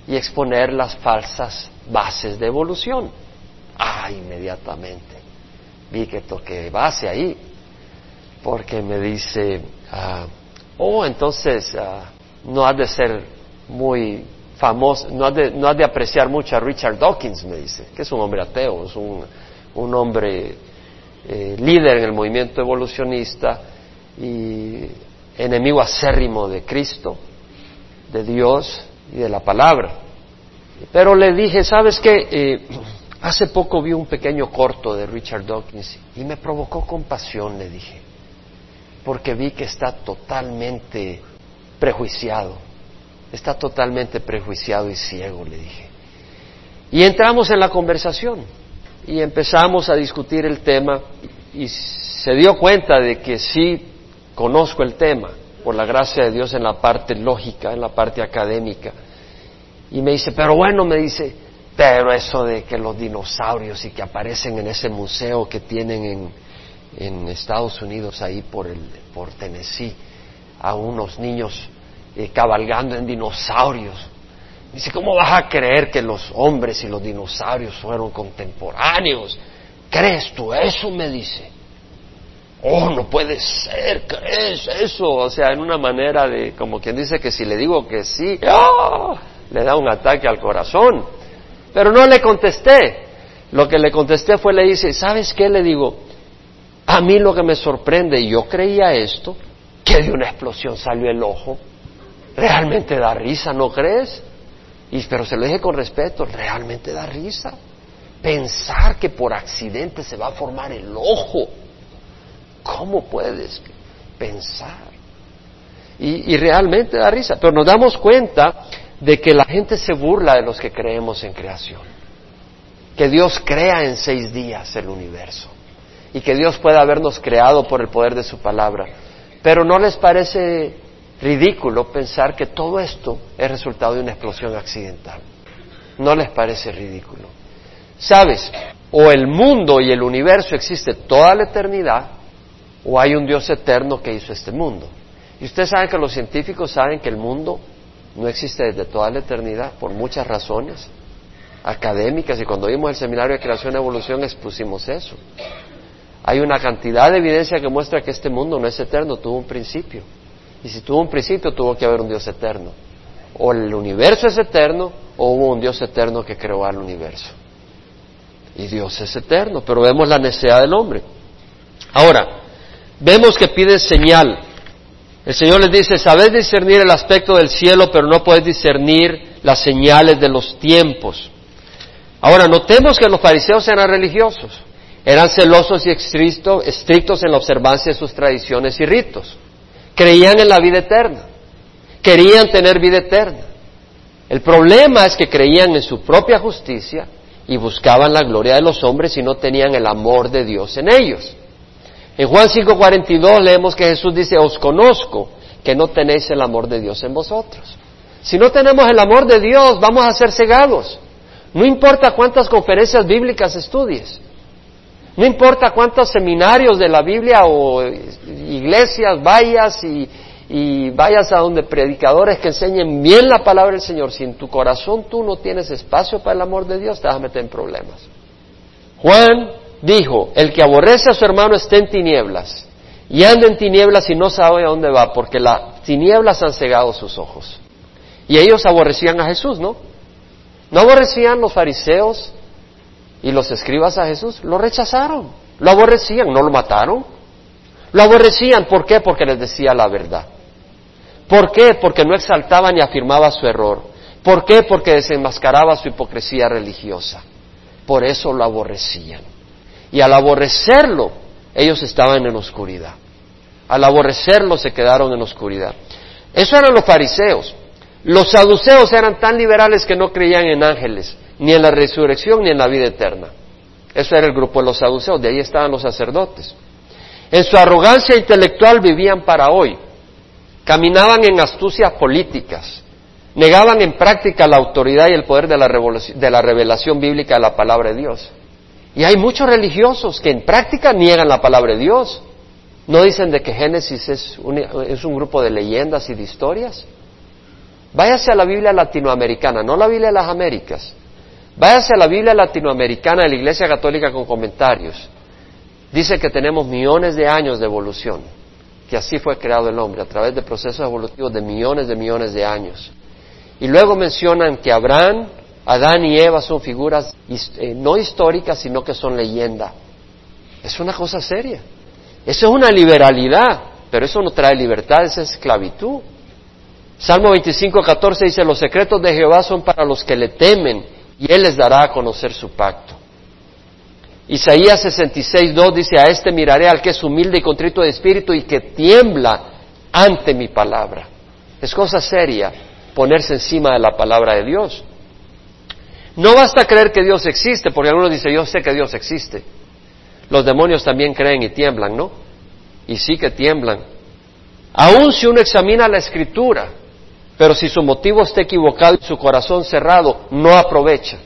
y exponer las falsas bases de evolución. Ah, inmediatamente vi que toqué base ahí, porque me dice, ah, oh, entonces ah, no has de ser muy famoso, no has de, no has de apreciar mucho a Richard Dawkins, me dice, que es un hombre ateo, es un, hombre eh, líder en el movimiento evolucionista y enemigo acérrimo de Cristo de Dios y de la palabra. Pero le dije, ¿sabes qué? Eh, Hace poco vi un pequeño corto de Richard Dawkins y me provocó compasión, le dije, porque vi que está totalmente prejuiciado, está totalmente prejuiciado y ciego, le dije. Y entramos en la conversación y empezamos a discutir el tema y se dio cuenta de que sí conozco el tema, por la gracia de Dios en la parte lógica, en la parte académica. Y me dice, pero bueno, me dice, pero eso de que los dinosaurios y que aparecen en ese museo que tienen en, Estados Unidos, ahí por, el, por Tennessee, a unos niños eh, cabalgando en dinosaurios. Dice, ¿cómo vas a creer que los hombres y los dinosaurios fueron contemporáneos? ¿Crees tú eso? me dice. Oh, no puede ser, ¿crees eso? O sea, en una manera de, como quien dice que si le digo que sí, ¡ah! le da un ataque al corazón. Pero no le contesté. Lo que le contesté fue, le dice, ¿sabes qué? Le digo, a mí lo que me sorprende, y yo creía esto, que de una explosión salió el ojo. Realmente da risa, ¿no crees? Y, pero se lo dije con respeto, realmente da risa. Pensar que por accidente se va a formar el ojo ¿Cómo puedes pensar? Y, realmente da risa, pero nos damos cuenta de que la gente se burla de los que creemos en creación. Que Dios crea en seis días el universo y que Dios pueda habernos creado por el poder de su palabra. Pero ¿no les parece ridículo pensar que todo esto es resultado de una explosión accidental? ¿No les parece ridículo? ¿Sabes? O el mundo y el universo existe toda la eternidad o hay un Dios eterno que hizo este mundo. Y ustedes saben que los científicos saben que el mundo no existe desde toda la eternidad por muchas razones académicas y cuando vimos el seminario de creación y evolución expusimos eso. Hay una cantidad de evidencia que muestra que este mundo no es eterno, tuvo un principio. Y si tuvo un principio, tuvo que haber un Dios eterno. O el universo es eterno, o hubo un Dios eterno que creó al universo. Y Dios es eterno, pero vemos la necesidad del hombre. Ahora, vemos que piden señal. El Señor les dice, sabéis discernir el aspecto del cielo, pero no podéis discernir las señales de los tiempos. Ahora, notemos que los fariseos eran religiosos, eran celosos y estrictos en la observancia de sus tradiciones y ritos. Creían en la vida eterna, querían tener vida eterna. El problema es que creían en su propia justicia y buscaban la gloria de los hombres y no tenían el amor de Dios en ellos. En Juan 5:42 leemos que Jesús dice, os conozco que no tenéis el amor de Dios en vosotros. Si no tenemos el amor de Dios, vamos a ser cegados. No importa cuántas conferencias bíblicas estudies. No importa cuántos seminarios de la Biblia o iglesias vayas y, vayas a donde predicadores que enseñen bien la palabra del Señor. Si en tu corazón tú no tienes espacio para el amor de Dios, te vas a meter en problemas. Juan dijo, el que aborrece a su hermano está en tinieblas y anda en tinieblas y no sabe a dónde va porque las tinieblas han cegado sus ojos. Y ellos aborrecían a Jesús, ¿no? ¿No aborrecían los fariseos y los escribas a Jesús? Lo rechazaron, lo aborrecían, no lo mataron. Lo aborrecían, ¿por qué? Porque les decía la verdad. ¿Por qué? Porque no exaltaba ni afirmaba su error. ¿Por qué? Porque desenmascaraba su hipocresía religiosa. Por eso lo aborrecían. Y al aborrecerlo, ellos estaban en oscuridad. Al aborrecerlo se quedaron en oscuridad. Eso eran los fariseos. Los saduceos eran tan liberales que no creían en ángeles, ni en la resurrección, ni en la vida eterna. Eso era el grupo de los saduceos, de ahí estaban los sacerdotes. En su arrogancia intelectual vivían para hoy. Caminaban en astucias políticas. Negaban en práctica la autoridad y el poder de la, de la revelación bíblica de la palabra de Dios. Y hay muchos religiosos que en práctica niegan la palabra de Dios. ¿No dicen de que Génesis es un, es un grupo de leyendas y de historias? Váyase a la Biblia latinoamericana, no la Biblia de las Américas. Váyase a la Biblia latinoamericana de la Iglesia Católica con comentarios. Dice que tenemos millones de años de evolución, que así fue creado el hombre, a través de procesos evolutivos de millones de millones de años. Y luego mencionan que Abraham Adán y Eva son figuras eh, no históricas, sino que son leyenda. Es una cosa seria. Eso es una liberalidad, pero eso no trae libertad, es esclavitud. Salmo 25, 14 dice, los secretos de Jehová son para los que le temen y Él les dará a conocer su pacto. Isaías 66, 2 dice, a este miraré al que es humilde y contrito de espíritu y que tiembla ante mi palabra. Es cosa seria ponerse encima de la palabra de Dios. No basta creer que Dios existe, porque algunos dicen, yo sé que Dios existe. Los demonios también creen y tiemblan, ¿no? Y sí que tiemblan. Aun si uno examina la escritura, pero si su motivo está equivocado y su corazón cerrado, no aprovecha.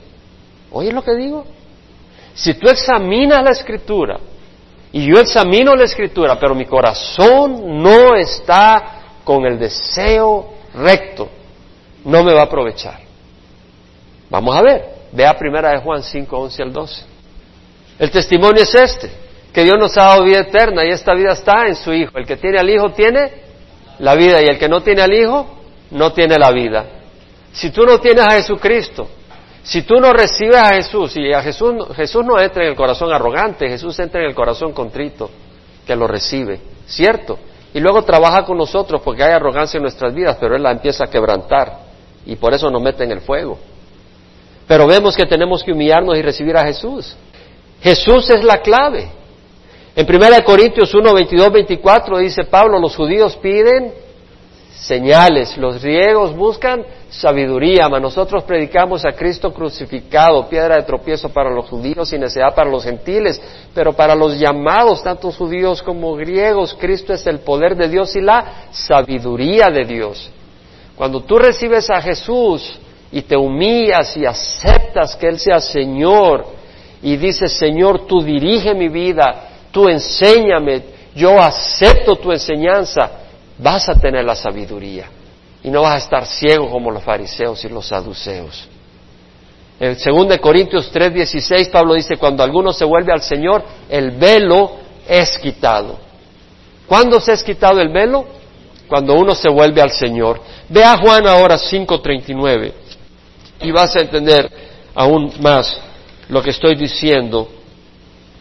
¿Oye lo que digo? Si tú examinas la escritura y yo examino la escritura, pero mi corazón no está con el deseo recto, no me va a aprovechar. Vamos a ver, vea primera de Juan 5, 11 al 12. El testimonio es este, que Dios nos ha dado vida eterna y esta vida está en su Hijo. El que tiene al Hijo tiene la vida y el que no tiene al Hijo no tiene la vida. Si tú no tienes a Jesucristo, si tú no recibes a Jesús, y a Jesús, Jesús no entra en el corazón arrogante, Jesús entra en el corazón contrito, que lo recibe, ¿cierto? Y luego trabaja con nosotros porque hay arrogancia en nuestras vidas, pero Él la empieza a quebrantar y por eso nos mete en el fuego. Pero vemos que tenemos que humillarnos y recibir a Jesús. Jesús es la clave. En 1 Corintios 1, 22, 24 dice Pablo, los judíos piden señales. Los griegos buscan sabiduría, mas nosotros predicamos a Cristo crucificado, piedra de tropiezo para los judíos y necedad para los gentiles, pero para los llamados, tanto judíos como griegos, Cristo es el poder de Dios y la sabiduría de Dios. Cuando tú recibes a Jesús y te humillas y aceptas que Él sea Señor y dices, Señor, tú dirige mi vida, tú enséñame, yo acepto tu enseñanza, vas a tener la sabiduría y no vas a estar ciego como los fariseos y los saduceos. En 2 Corintios 3:16 Pablo dice, cuando alguno se vuelve al Señor, el velo es quitado. ¿Cuándo se es quitado el velo? Cuando uno se vuelve al Señor. Ve a Juan ahora 5:39 y vas a entender aún más lo que estoy diciendo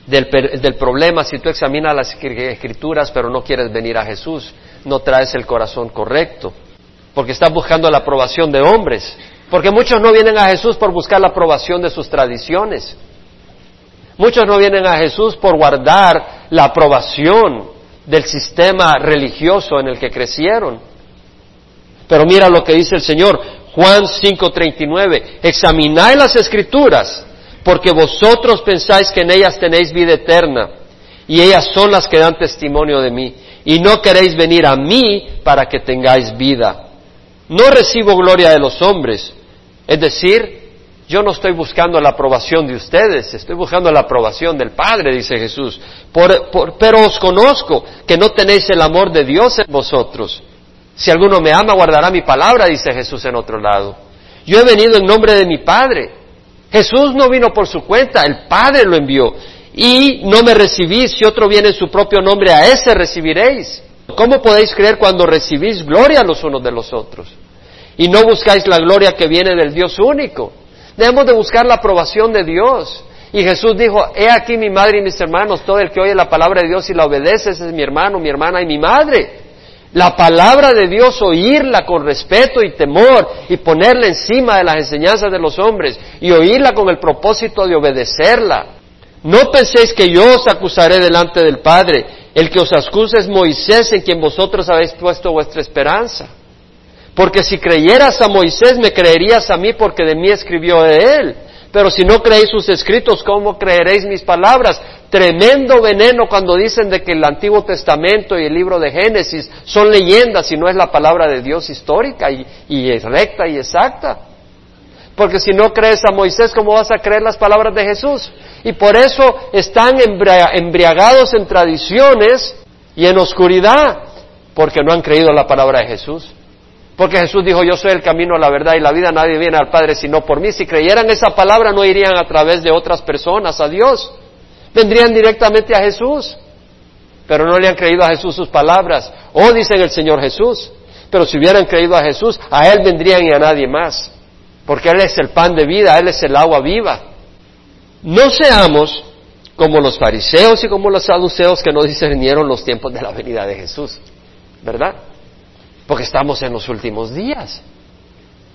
del, del, problema. Si tú examinas las escrituras pero no quieres venir a Jesús no traes el corazón correcto, porque estás buscando la aprobación de hombres, porque muchos no vienen a Jesús por buscar la aprobación de sus tradiciones, muchos no vienen a Jesús por guardar la aprobación del sistema religioso en el que crecieron. Pero mira lo que dice el Señor, Juan 5:39, examinad las escrituras, porque vosotros pensáis que en ellas tenéis vida eterna, y ellas son las que dan testimonio de mí y no queréis venir a mí para que tengáis vida. No recibo gloria de los hombres, es decir, yo no estoy buscando la aprobación de ustedes, estoy buscando la aprobación del Padre, dice Jesús. pero os conozco que no tenéis el amor de Dios en vosotros. Si alguno me ama, guardará mi palabra, dice Jesús en otro lado. Yo he venido en nombre de mi Padre. Jesús no vino por su cuenta, el Padre lo envió y no me recibís, si otro viene en su propio nombre, a ese recibiréis. ¿Cómo podéis creer cuando recibís gloria los unos de los otros? Y no buscáis la gloria que viene del Dios único. Debemos de buscar la aprobación de Dios. Y Jesús dijo, he aquí mi madre y mis hermanos, todo el que oye la palabra de Dios y la obedece, ese es mi hermano, mi hermana y mi madre. La palabra de Dios, oírla con respeto y temor y ponerla encima de las enseñanzas de los hombres y oírla con el propósito de obedecerla. No penséis que yo os acusaré delante del Padre. El que os acusa es Moisés en quien vosotros habéis puesto vuestra esperanza. Porque si creyeras a Moisés, me creerías a mí porque de mí escribió de él. Pero si no creéis sus escritos, ¿cómo creeréis mis palabras? Tremendo veneno cuando dicen de que el Antiguo Testamento y el libro de Génesis son leyendas y no es la palabra de Dios histórica y, recta y exacta. Porque si no crees a Moisés, ¿cómo vas a creer las palabras de Jesús? Y por eso están embriagados en tradiciones y en oscuridad, porque no han creído la palabra de Jesús. Porque Jesús dijo, yo soy el camino, la verdad y la vida, nadie viene al Padre sino por mí. Si creyeran esa palabra, no irían a través de otras personas a Dios. Vendrían directamente a Jesús. Pero no le han creído a Jesús sus palabras. O dicen el Señor Jesús. Pero si hubieran creído a Jesús, a Él vendrían y a nadie más porque Él es el pan de vida, Él es el agua viva. No seamos como los fariseos y como los saduceos que no discernieron los tiempos de la venida de Jesús, ¿verdad? Porque estamos en los últimos días.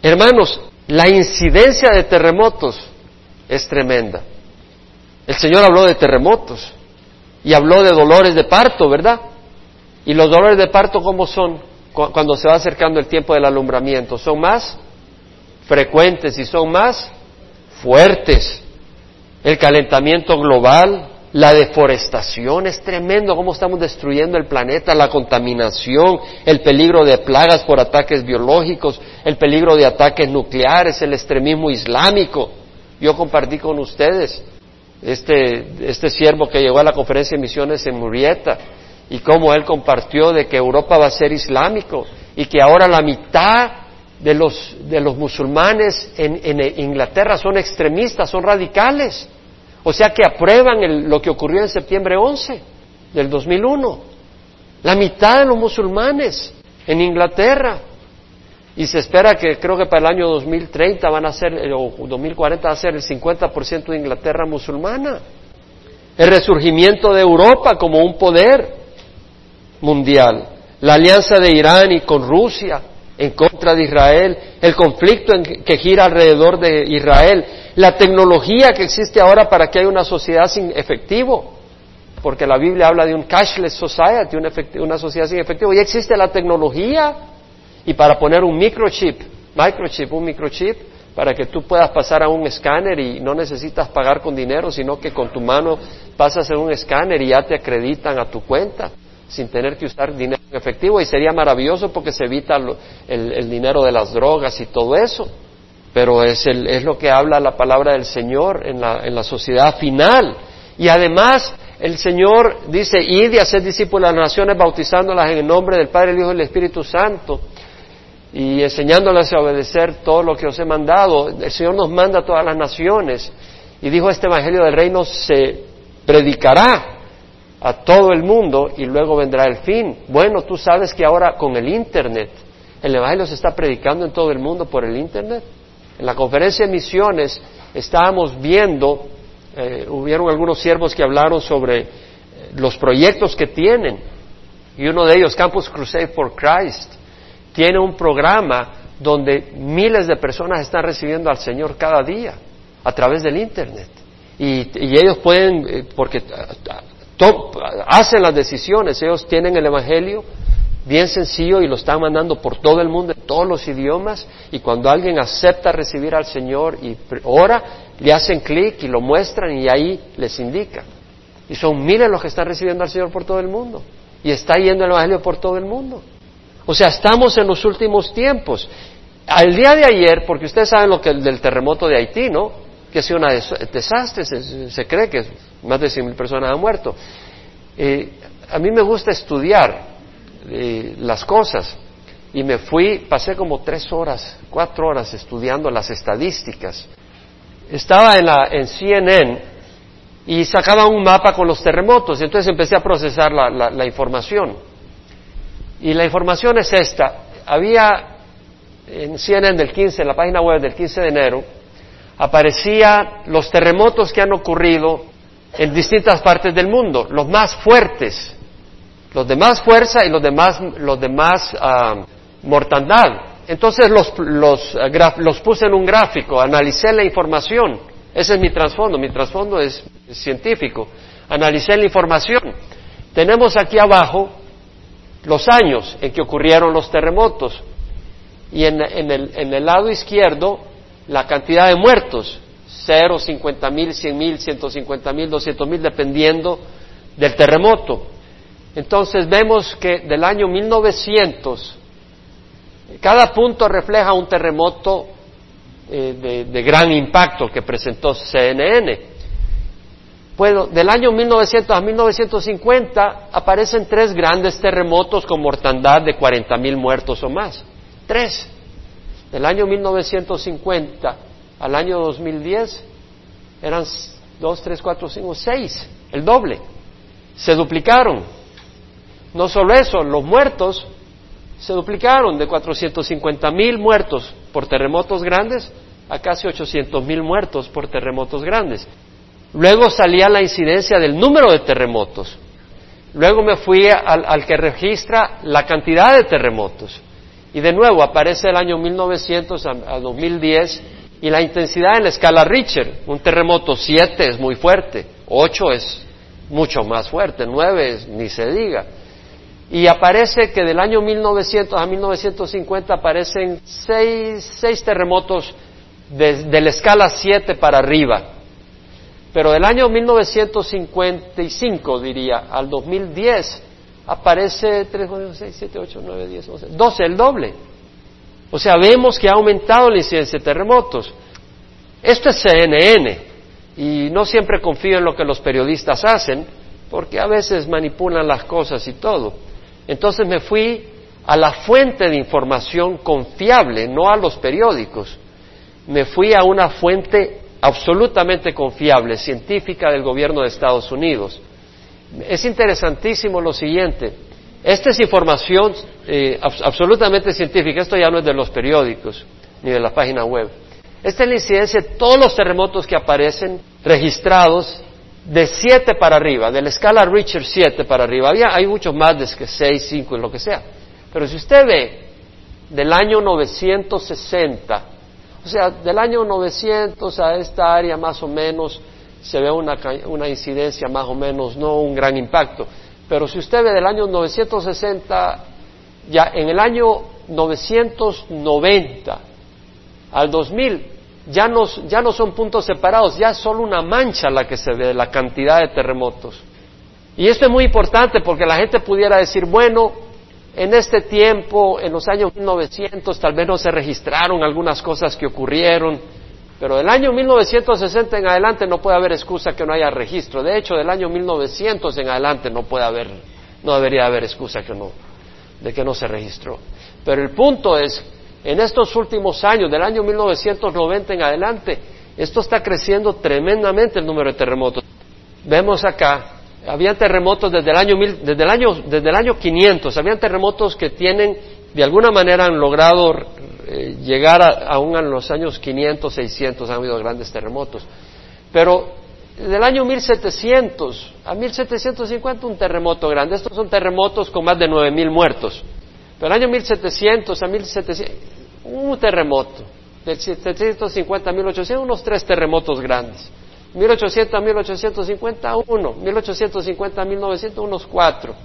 Hermanos, la incidencia de terremotos es tremenda. El Señor habló de terremotos y habló de dolores de parto, ¿verdad? ¿Y los dolores de parto cómo son cuando se va acercando el tiempo del alumbramiento? Son más frecuentes y son más fuertes. El calentamiento global, la deforestación, es tremendo cómo estamos destruyendo el planeta, la contaminación, el peligro de plagas por ataques biológicos, el peligro de ataques nucleares, el extremismo islámico. Yo compartí con ustedes este, este siervo que llegó a la conferencia de misiones en Murrieta y cómo él compartió de que Europa va a ser islámico y que ahora la mitad de los, de los musulmanes en Inglaterra son extremistas, son radicales. O sea que aprueban lo que ocurrió en septiembre 11 del 2001. La mitad de los musulmanes en Inglaterra. Y se espera que creo que para el año 2030 van a ser, o 2040 va a ser el 50% de Inglaterra musulmana. El resurgimiento de Europa como un poder mundial. La alianza de Irán y con Rusia en contra de Israel. El conflicto que gira alrededor de Israel. La tecnología que existe ahora para que haya una sociedad sin efectivo. Porque la Biblia habla de un cashless society, una, una sociedad sin efectivo. Ya existe la tecnología y para poner un microchip, microchip, un microchip, para que tú puedas pasar a un escáner y no necesitas pagar con dinero, sino que con tu mano pasas en un escáner y ya te acreditan a tu cuenta sin tener que usar dinero en efectivo y sería maravilloso porque se evita el, dinero de las drogas y todo eso. Pero es, es lo que habla la palabra del Señor en la, en la sociedad final. Y además el Señor dice, id y haced discípulos de las naciones bautizándolas en el nombre del Padre, el Hijo y el Espíritu Santo y enseñándoles a obedecer todo lo que os he mandado. El Señor nos manda a todas las naciones y dijo este Evangelio del Reino se predicará a todo el mundo y luego vendrá el fin. Bueno, tú sabes que ahora con el Internet, el Evangelio se está predicando en todo el mundo por el Internet. En la conferencia de misiones estábamos viendo, eh, hubieron algunos siervos que hablaron sobre eh, los proyectos que tienen y uno de ellos, Campus Crusade for Christ, tiene un programa donde miles de personas están recibiendo al Señor cada día a través del Internet. Y, ellos pueden, eh, hacen las decisiones, ellos tienen el Evangelio bien sencillo y lo están mandando por todo el mundo, en todos los idiomas, y cuando alguien acepta recibir al Señor y ora, le hacen clic y lo muestran y ahí les indica. Y son miles los que están recibiendo al Señor por todo el mundo. Y está yendo el Evangelio por todo el mundo. O sea, estamos en los últimos tiempos. Al día de ayer, porque ustedes saben lo que del terremoto de Haití, ¿no? Que ha sido un desastre, se, cree que más de 100.000 personas han muerto. Eh, a mí me gusta estudiar eh, las cosas y me fui, pasé como tres horas, cuatro horas estudiando las estadísticas. Estaba en, la, en CNN y sacaba un mapa con los terremotos, entonces empecé a procesar la información. Y la información es esta. Había en CNN del 15, en la página web del 15 de enero, aparecía los terremotos que han ocurrido en distintas partes del mundo, los más fuertes, los de más fuerza y los de más, los de más ah, mortandad. Entonces los, los, ah, los, puse en un gráfico, analicé la información. Ese es mi trasfondo, mi trasfondo es científico. Analicé la información. Tenemos aquí abajo los años en que ocurrieron los terremotos y en, el, en el lado izquierdo la cantidad de muertos, cero, cincuenta mil, cien mil, ciento cincuenta mil, doscientos mil, dependiendo del terremoto. Entonces vemos que del año 1900, cada punto refleja un terremoto eh, de, de, gran impacto que presentó CNN. Bueno, del año 1900 a 1950 aparecen tres grandes terremotos con mortandad de 40 mil muertos o más. Tres. Del año 1950 al año 2010 eran dos, tres, cuatro, cinco, seis, el doble. Se duplicaron. No solo eso, los muertos se duplicaron de 450 mil muertos por terremotos grandes a casi 800 mil muertos por terremotos grandes. Luego salía la incidencia del número de terremotos. Luego me fui al, que registra la cantidad de terremotos. Y de nuevo aparece el año 1900 a, 2010 Y la intensidad en la escala Richter, un terremoto 7 es muy fuerte, 8 es mucho más fuerte, 9 es, ni se diga. Y aparece que del año 1900 a 1950 aparecen seis, seis terremotos de, la escala 7 para arriba. Pero del año 1955, diría, al 2010, aparece 3, 4, 6, 7, 8, 9, 10, 11, 12, el doble. O sea, vemos que ha aumentado la incidencia de terremotos. Esto es CNN y no siempre confío en lo que los periodistas hacen porque a veces manipulan las cosas y todo. Entonces me fui a la fuente de información confiable, no a los periódicos. Me fui a una fuente absolutamente confiable, científica del gobierno de Estados Unidos. Es interesantísimo lo siguiente. Esta es información eh, absolutamente científica, esto ya no es de los periódicos ni de la página web. Esta es la incidencia de todos los terremotos que aparecen registrados de 7 para arriba, de la escala Richter 7 para arriba. Había, hay muchos más de que 6, 5 y lo que sea. Pero si usted ve del año 960, o sea, del año 900 a esta área más o menos se ve una, una incidencia más o menos, no un gran impacto. Pero si usted ve del año 960, ya en el año 990 al 2000, ya no, ya no son puntos separados, ya es solo una mancha la que se ve la cantidad de terremotos. Y esto es muy importante porque la gente pudiera decir, bueno, en este tiempo, en los años 1900, tal vez no se registraron algunas cosas que ocurrieron, pero del año 1960 en adelante no puede haber excusa que no haya registro. De hecho, del año 1900 en adelante no puede haber, no debería haber excusa que no, de que no se registró. Pero el punto es, en estos últimos años, del año 1990 en adelante, esto está creciendo tremendamente el número de terremotos. Vemos acá, había terremotos desde el año, desde el año, desde el año 500, habían terremotos que tienen, de alguna manera han logrado eh, llegar aún a los años 500, 600 han habido grandes terremotos. Pero del año 1700 a 1750 un terremoto grande. Estos son terremotos con más de 9.000 muertos. Pero del año 1700 a 1700, un terremoto. Del 750 a 1800, unos tres terremotos grandes. 1800 a 1850, uno. 1850 a 1900, unos cuatro.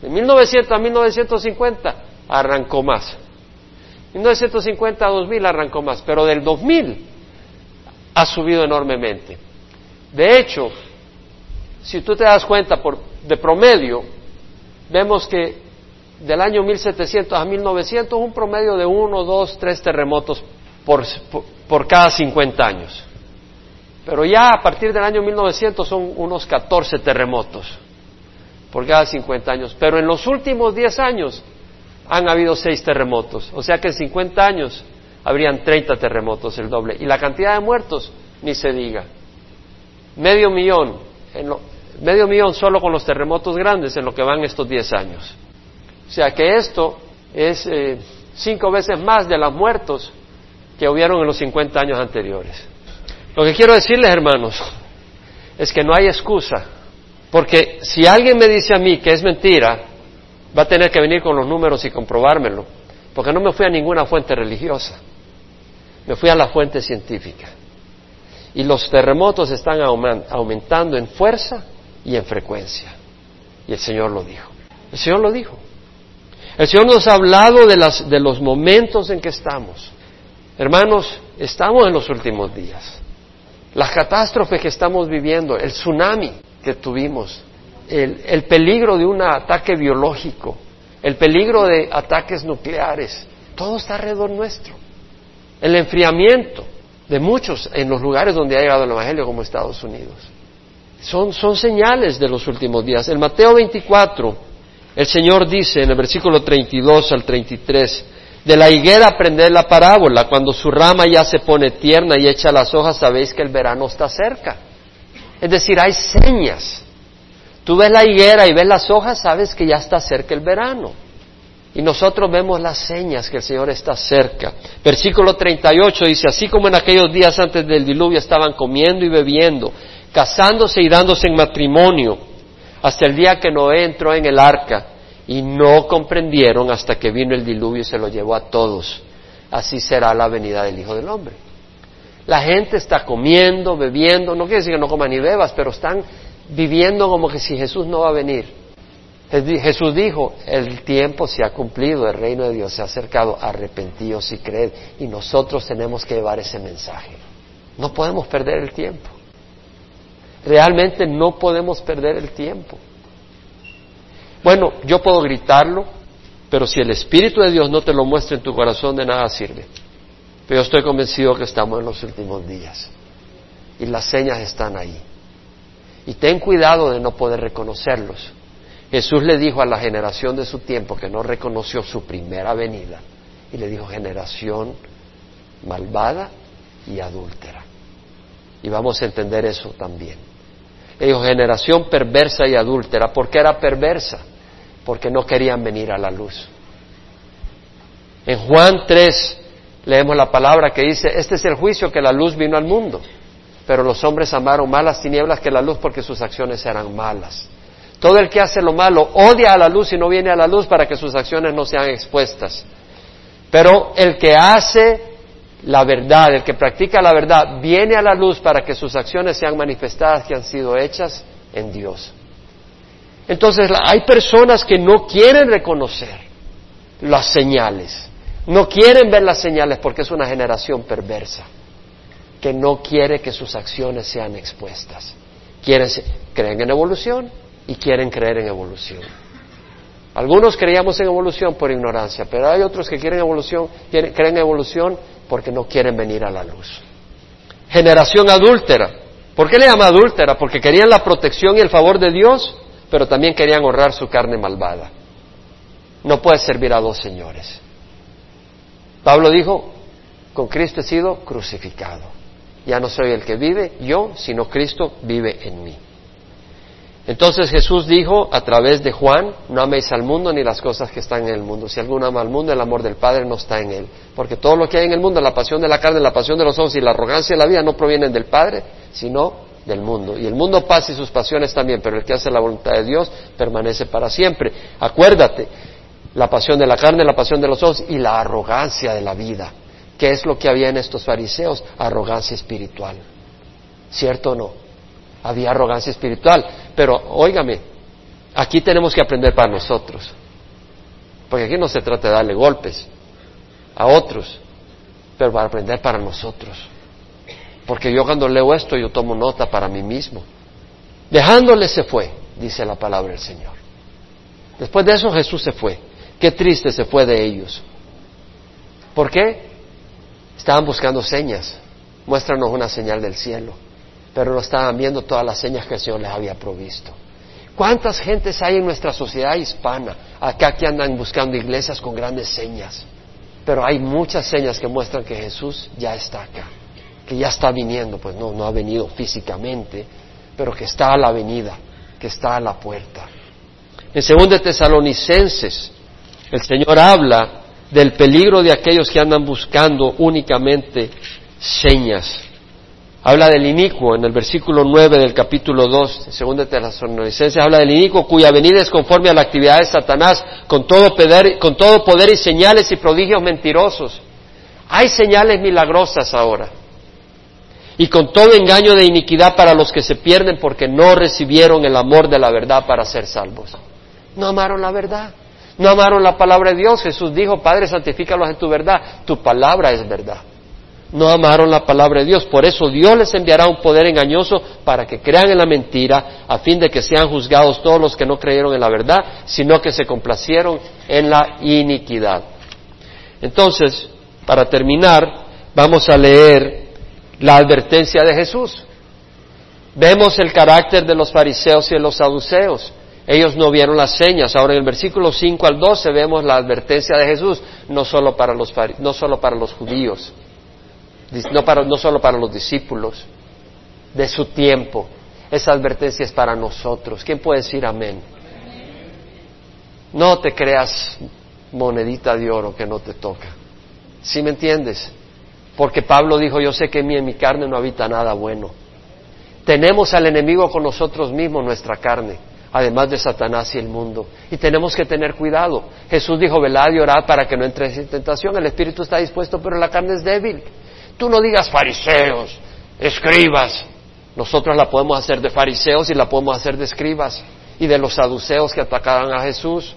De 1900 a 1950 arrancó más. 1950 a 2000 arrancó más, pero del 2000 ha subido enormemente. De hecho, si tú te das cuenta por, de promedio, vemos que del año 1700 a 1900 un promedio de uno, dos, tres terremotos por, por, cada 50 años. Pero ya a partir del año 1900 son unos 14 terremotos por cada 50 años. Pero en los últimos 10 años han habido seis terremotos. O sea que en 50 años habrían 30 terremotos, el doble. Y la cantidad de muertos, ni se diga. Medio millón, medio millón solo con los terremotos grandes en lo que van estos 10 años. O sea que esto es eh, cinco veces más de los muertos que hubieron en los 50 años anteriores. Lo que quiero decirles, hermanos, es que no hay excusa. Porque si alguien me dice a mí que es mentira, va a tener que venir con los números y comprobármelo, porque no me fui a ninguna fuente religiosa, me fui a la fuente científica. Y los terremotos están aumentando en fuerza y en frecuencia. Y el Señor lo dijo. El Señor lo dijo. El Señor nos ha hablado de, de los momentos en que estamos. Hermanos, estamos en los últimos días. Las catástrofes que estamos viviendo, el tsunami que tuvimos, el, peligro de un ataque biológico, el peligro de ataques nucleares, todo está alrededor nuestro. El enfriamiento de muchos en los lugares donde ha llegado el Evangelio como Estados Unidos. Son, son señales de los últimos días. En Mateo 24, el Señor dice en el versículo 32 al 33, de la higuera aprended la parábola, cuando su rama ya se pone tierna y echa las hojas, sabéis que el verano está cerca. Es decir, hay señas Tú ves la higuera y ves las hojas, sabes que ya está cerca el verano. Y nosotros vemos las señas que el Señor está cerca. Versículo 38 dice, así como en aquellos días antes del diluvio estaban comiendo y bebiendo, casándose y dándose en matrimonio, hasta el día que Noé entró en el arca, y no comprendieron hasta que vino el diluvio y se lo llevó a todos. Así será la venida del Hijo del Hombre. La gente está comiendo, bebiendo, no quiere decir que no coman ni bebas, pero están viviendo como que si Jesús no va a venir. Jesús dijo, el tiempo se ha cumplido, el reino de Dios se ha acercado, arrepentíos y creed. Y nosotros tenemos que llevar ese mensaje. No podemos perder el tiempo. Realmente no podemos perder el tiempo. Bueno, yo puedo gritarlo, pero si el Espíritu de Dios no te lo muestra en tu corazón, de nada sirve. Pero yo estoy convencido que estamos en los últimos días. Y las señas están ahí. Y ten cuidado de no poder reconocerlos. Jesús le dijo a la generación de su tiempo que no reconoció su primera venida. Y le dijo generación malvada y adúltera. Y vamos a entender eso también. Le dijo generación perversa y adúltera. ¿Por qué era perversa? Porque no querían venir a la luz. En Juan 3 leemos la palabra que dice, este es el juicio que la luz vino al mundo, pero los hombres amaron más las tinieblas que la luz porque sus acciones eran malas. Todo el que hace lo malo odia a la luz y no viene a la luz para que sus acciones no sean expuestas. Pero el que hace la verdad, el que practica la verdad, viene a la luz para que sus acciones sean manifestadas que han sido hechas en Dios. Entonces hay personas que no quieren reconocer las señales, no quieren ver las señales porque es una generación perversa que no quiere que sus acciones sean expuestas. Quieren, creen en evolución y quieren creer en evolución. Algunos creíamos en evolución por ignorancia, pero hay otros que quieren evolución, creen en evolución porque no quieren venir a la luz. Generación adúltera. ¿Por qué le llama adúltera? Porque querían la protección y el favor de Dios, pero también querían honrar su carne malvada. No puede servir a dos señores. Pablo dijo, con Cristo he sido crucificado. Ya no soy el que vive yo, sino Cristo vive en mí. Entonces Jesús dijo a través de Juan, no améis al mundo ni las cosas que están en el mundo. Si alguno ama al mundo, el amor del Padre no está en él. Porque todo lo que hay en el mundo, la pasión de la carne, la pasión de los ojos y la arrogancia de la vida no provienen del Padre, sino del mundo. Y el mundo pasa y sus pasiones también, pero el que hace la voluntad de Dios permanece para siempre. Acuérdate, la pasión de la carne, la pasión de los ojos y la arrogancia de la vida. ¿Qué es lo que había en estos fariseos? Arrogancia espiritual. ¿Cierto o no? Había arrogancia espiritual. Pero, óigame, aquí tenemos que aprender para nosotros. Porque aquí no se trata de darle golpes a otros, pero para aprender para nosotros. Porque yo cuando leo esto, yo tomo nota para mí mismo. Dejándole se fue, dice la palabra del Señor. Después de eso Jesús se fue. Qué triste se fue de ellos. ¿Por qué? Estaban buscando señas. Muéstranos una señal del cielo. Pero no estaban viendo todas las señas que el Señor les había provisto. ¿Cuántas gentes hay en nuestra sociedad hispana acá que andan buscando iglesias con grandes señas? Pero hay muchas señas que muestran que Jesús ya está acá, que ya está viniendo, pues no, no ha venido físicamente, pero que está a la venida, que está a la puerta. En 2 Tesalonicenses el Señor habla del peligro de aquellos que andan buscando únicamente señas. Habla del inicuo en el versículo 9 del capítulo 2, según de Tesalonicenses, habla del inicuo cuya venida es conforme a la actividad de Satanás con todo, poder, con todo poder y señales y prodigios mentirosos. Hay señales milagrosas ahora. Y con todo engaño de iniquidad para los que se pierden porque no recibieron el amor de la verdad para ser salvos. No amaron la verdad. No amaron la palabra de Dios. Jesús dijo, Padre, santifícalos en tu verdad. Tu palabra es verdad. No amaron la palabra de Dios. Por eso Dios les enviará un poder engañoso para que crean en la mentira, a fin de que sean juzgados todos los que no creyeron en la verdad, sino que se complacieron en la iniquidad. Entonces, para terminar, vamos a leer la advertencia de Jesús. Vemos el carácter de los fariseos y de los saduceos. Ellos no vieron las señas. Ahora en el versículo 5 al 12 vemos la advertencia de Jesús, no solo para los, no solo para los judíos, no, para, no solo para los discípulos de su tiempo. Esa advertencia es para nosotros. ¿Quién puede decir amén? No te creas monedita de oro que no te toca. ¿Sí me entiendes? Porque Pablo dijo, yo sé que en mí, en mi carne no habita nada bueno. Tenemos al enemigo con nosotros mismos, nuestra carne además de Satanás y el mundo. Y tenemos que tener cuidado. Jesús dijo, velad y orad para que no entréis en tentación. El espíritu está dispuesto, pero la carne es débil. Tú no digas fariseos, escribas. Nosotros la podemos hacer de fariseos y la podemos hacer de escribas y de los saduceos que atacaban a Jesús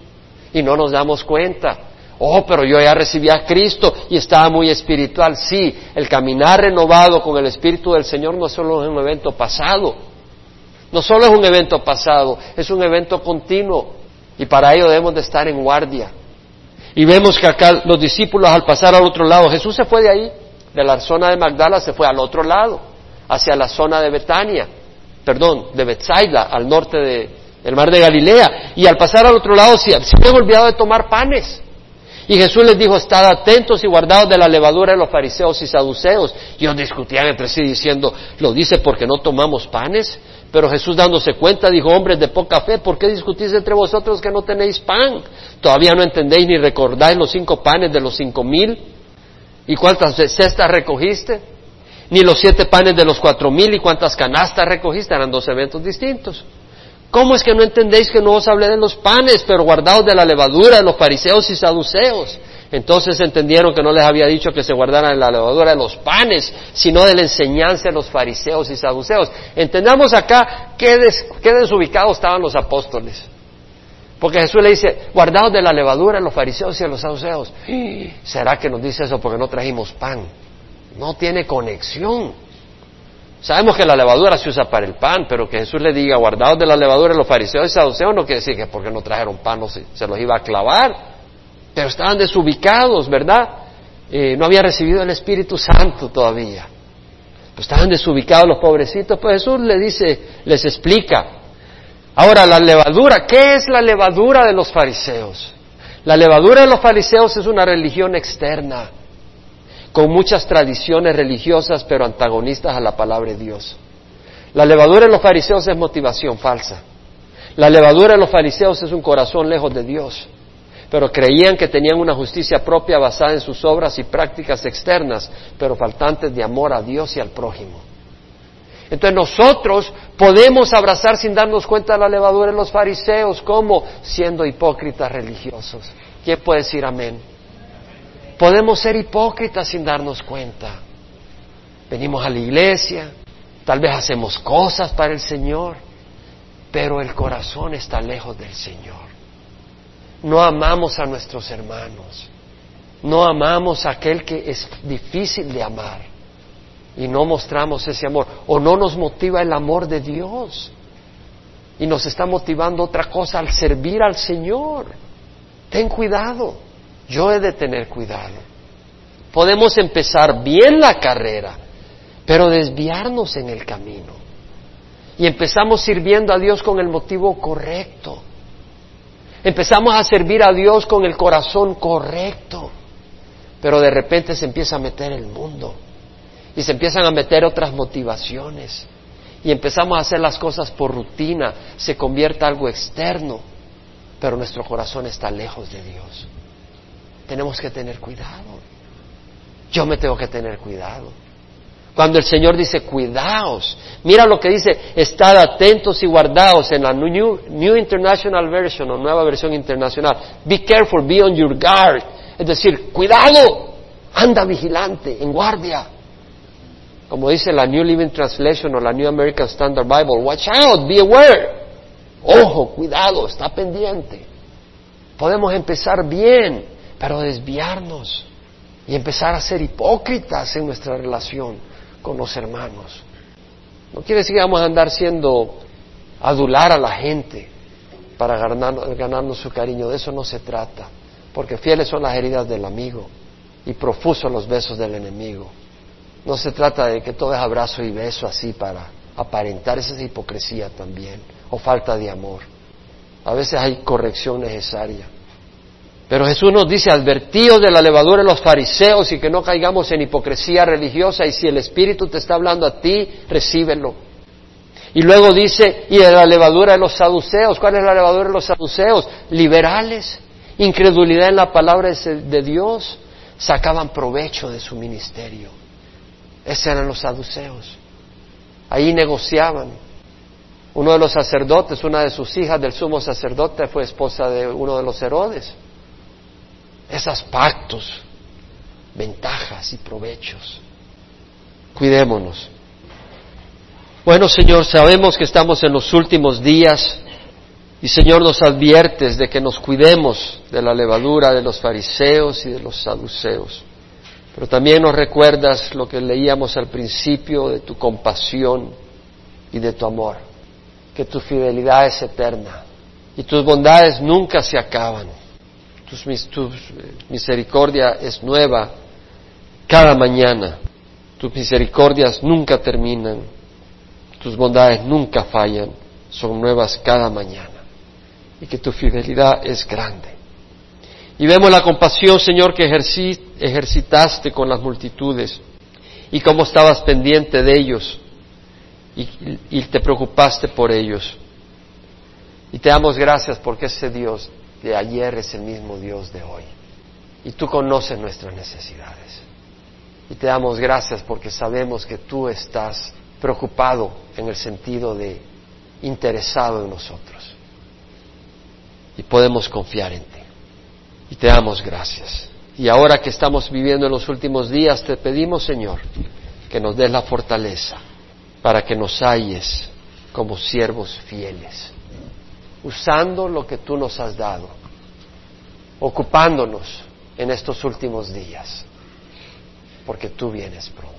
y no nos damos cuenta. Oh, pero yo ya recibí a Cristo y estaba muy espiritual. Sí, el caminar renovado con el Espíritu del Señor no solo es un evento pasado, no solo es un evento pasado, es un evento continuo y para ello debemos de estar en guardia. Y vemos que acá los discípulos al pasar al otro lado, Jesús se fue de ahí, de la zona de Magdala se fue al otro lado, hacia la zona de Betania, perdón, de Bethsaida, al norte del mar de Galilea. Y al pasar al otro lado se, se habían olvidado de tomar panes. Y Jesús les dijo, estad atentos y guardados de la levadura de los fariseos y saduceos. Y ellos discutían entre sí diciendo, ¿lo dice porque no tomamos panes? Pero Jesús dándose cuenta dijo, hombres de poca fe, ¿por qué discutís entre vosotros que no tenéis pan? ¿Todavía no entendéis ni recordáis los cinco panes de los cinco mil? ¿Y cuántas cestas recogiste? Ni los siete panes de los cuatro mil y cuántas canastas recogiste. Eran dos eventos distintos. ¿Cómo es que no entendéis que no os hablé de los panes, pero guardados de la levadura de los fariseos y saduceos? Entonces entendieron que no les había dicho que se guardaran de la levadura de los panes, sino de la enseñanza de los fariseos y saduceos. Entendamos acá qué, desubicados estaban los apóstoles. Porque Jesús le dice, guardados de la levadura de los fariseos y de los saduceos. ¿Será que nos dice eso porque no trajimos pan? No tiene conexión. Sabemos que la levadura se usa para el pan, pero que Jesús le diga, guardados de la levadura los fariseos y saduceos, no quiere decir que porque no trajeron pan no se, los iba a clavar. Pero estaban desubicados, ¿verdad? Eh, no había recibido el Espíritu Santo todavía. Estaban desubicados los pobrecitos. Pues Jesús le dice, les explica. Ahora, la levadura, ¿qué es la levadura de los fariseos? La levadura de los fariseos es una religión externa con muchas tradiciones religiosas, pero antagonistas a la palabra de Dios. La levadura de los fariseos es motivación falsa. La levadura de los fariseos es un corazón lejos de Dios, pero creían que tenían una justicia propia basada en sus obras y prácticas externas, pero faltantes de amor a Dios y al prójimo. Entonces nosotros podemos abrazar sin darnos cuenta de la levadura de los fariseos, como siendo hipócritas religiosos. ¿Quién puede decir amén? Podemos ser hipócritas sin darnos cuenta. Venimos a la iglesia, tal vez hacemos cosas para el Señor, pero el corazón está lejos del Señor. No amamos a nuestros hermanos, no amamos a aquel que es difícil de amar y no mostramos ese amor o no nos motiva el amor de Dios y nos está motivando otra cosa al servir al Señor. Ten cuidado. Yo he de tener cuidado. Podemos empezar bien la carrera, pero desviarnos en el camino. Y empezamos sirviendo a Dios con el motivo correcto. Empezamos a servir a Dios con el corazón correcto. Pero de repente se empieza a meter el mundo. Y se empiezan a meter otras motivaciones. Y empezamos a hacer las cosas por rutina. Se convierte algo externo. Pero nuestro corazón está lejos de Dios tenemos que tener cuidado. Yo me tengo que tener cuidado. Cuando el Señor dice, cuidaos, mira lo que dice, estad atentos y guardaos en la New, New International Version o nueva versión internacional. Be careful, be on your guard. Es decir, cuidado, anda vigilante, en guardia. Como dice la New Living Translation o la New American Standard Bible, watch out, be aware. Ojo, cuidado, está pendiente. Podemos empezar bien, pero desviarnos y empezar a ser hipócritas en nuestra relación con los hermanos. No quiere decir que vamos a andar siendo adular a la gente para ganarnos, su cariño, de eso no se trata, porque fieles son las heridas del amigo y profusos los besos del enemigo. No se trata de que todo es abrazo y beso así para aparentar, esa es hipocresía también, o falta de amor. A veces hay corrección necesaria. Pero Jesús nos dice, advertíos de la levadura de los fariseos y que no caigamos en hipocresía religiosa y si el Espíritu te está hablando a ti, recíbelo. Y luego dice, y de la levadura de los saduceos, ¿cuál es la levadura de los saduceos? Liberales, incredulidad en la palabra de Dios, sacaban provecho de su ministerio. Esos eran los saduceos. Ahí negociaban. Uno de los sacerdotes, una de sus hijas del sumo sacerdote fue esposa de uno de los Herodes esos pactos, ventajas y provechos. Cuidémonos. Bueno, Señor, sabemos que estamos en los últimos días y, Señor, nos adviertes de que nos cuidemos de la levadura de los fariseos y de los saduceos. Pero también nos recuerdas lo que leíamos al principio de tu compasión y de tu amor, que tu fidelidad es eterna y tus bondades nunca se acaban. Tu misericordia es nueva cada mañana. Tus misericordias nunca terminan. Tus bondades nunca fallan, son nuevas cada mañana. Y que tu fidelidad es grande. Y vemos la compasión, Señor, que ejercitaste con las multitudes y cómo estabas pendiente de ellos y, y, te preocupaste por ellos. Y te damos gracias porque ese Dios de ayer es el mismo Dios de hoy. Y tú conoces nuestras necesidades. Y te damos gracias porque sabemos que tú estás preocupado en el sentido de interesado en nosotros. Y podemos confiar en ti. Y te damos gracias. Y ahora que estamos viviendo en los últimos días, te pedimos, Señor, que nos des la fortaleza para que nos halles como siervos fieles, usando lo que tú nos has dado, ocupándonos en estos últimos días, porque tú vienes pronto.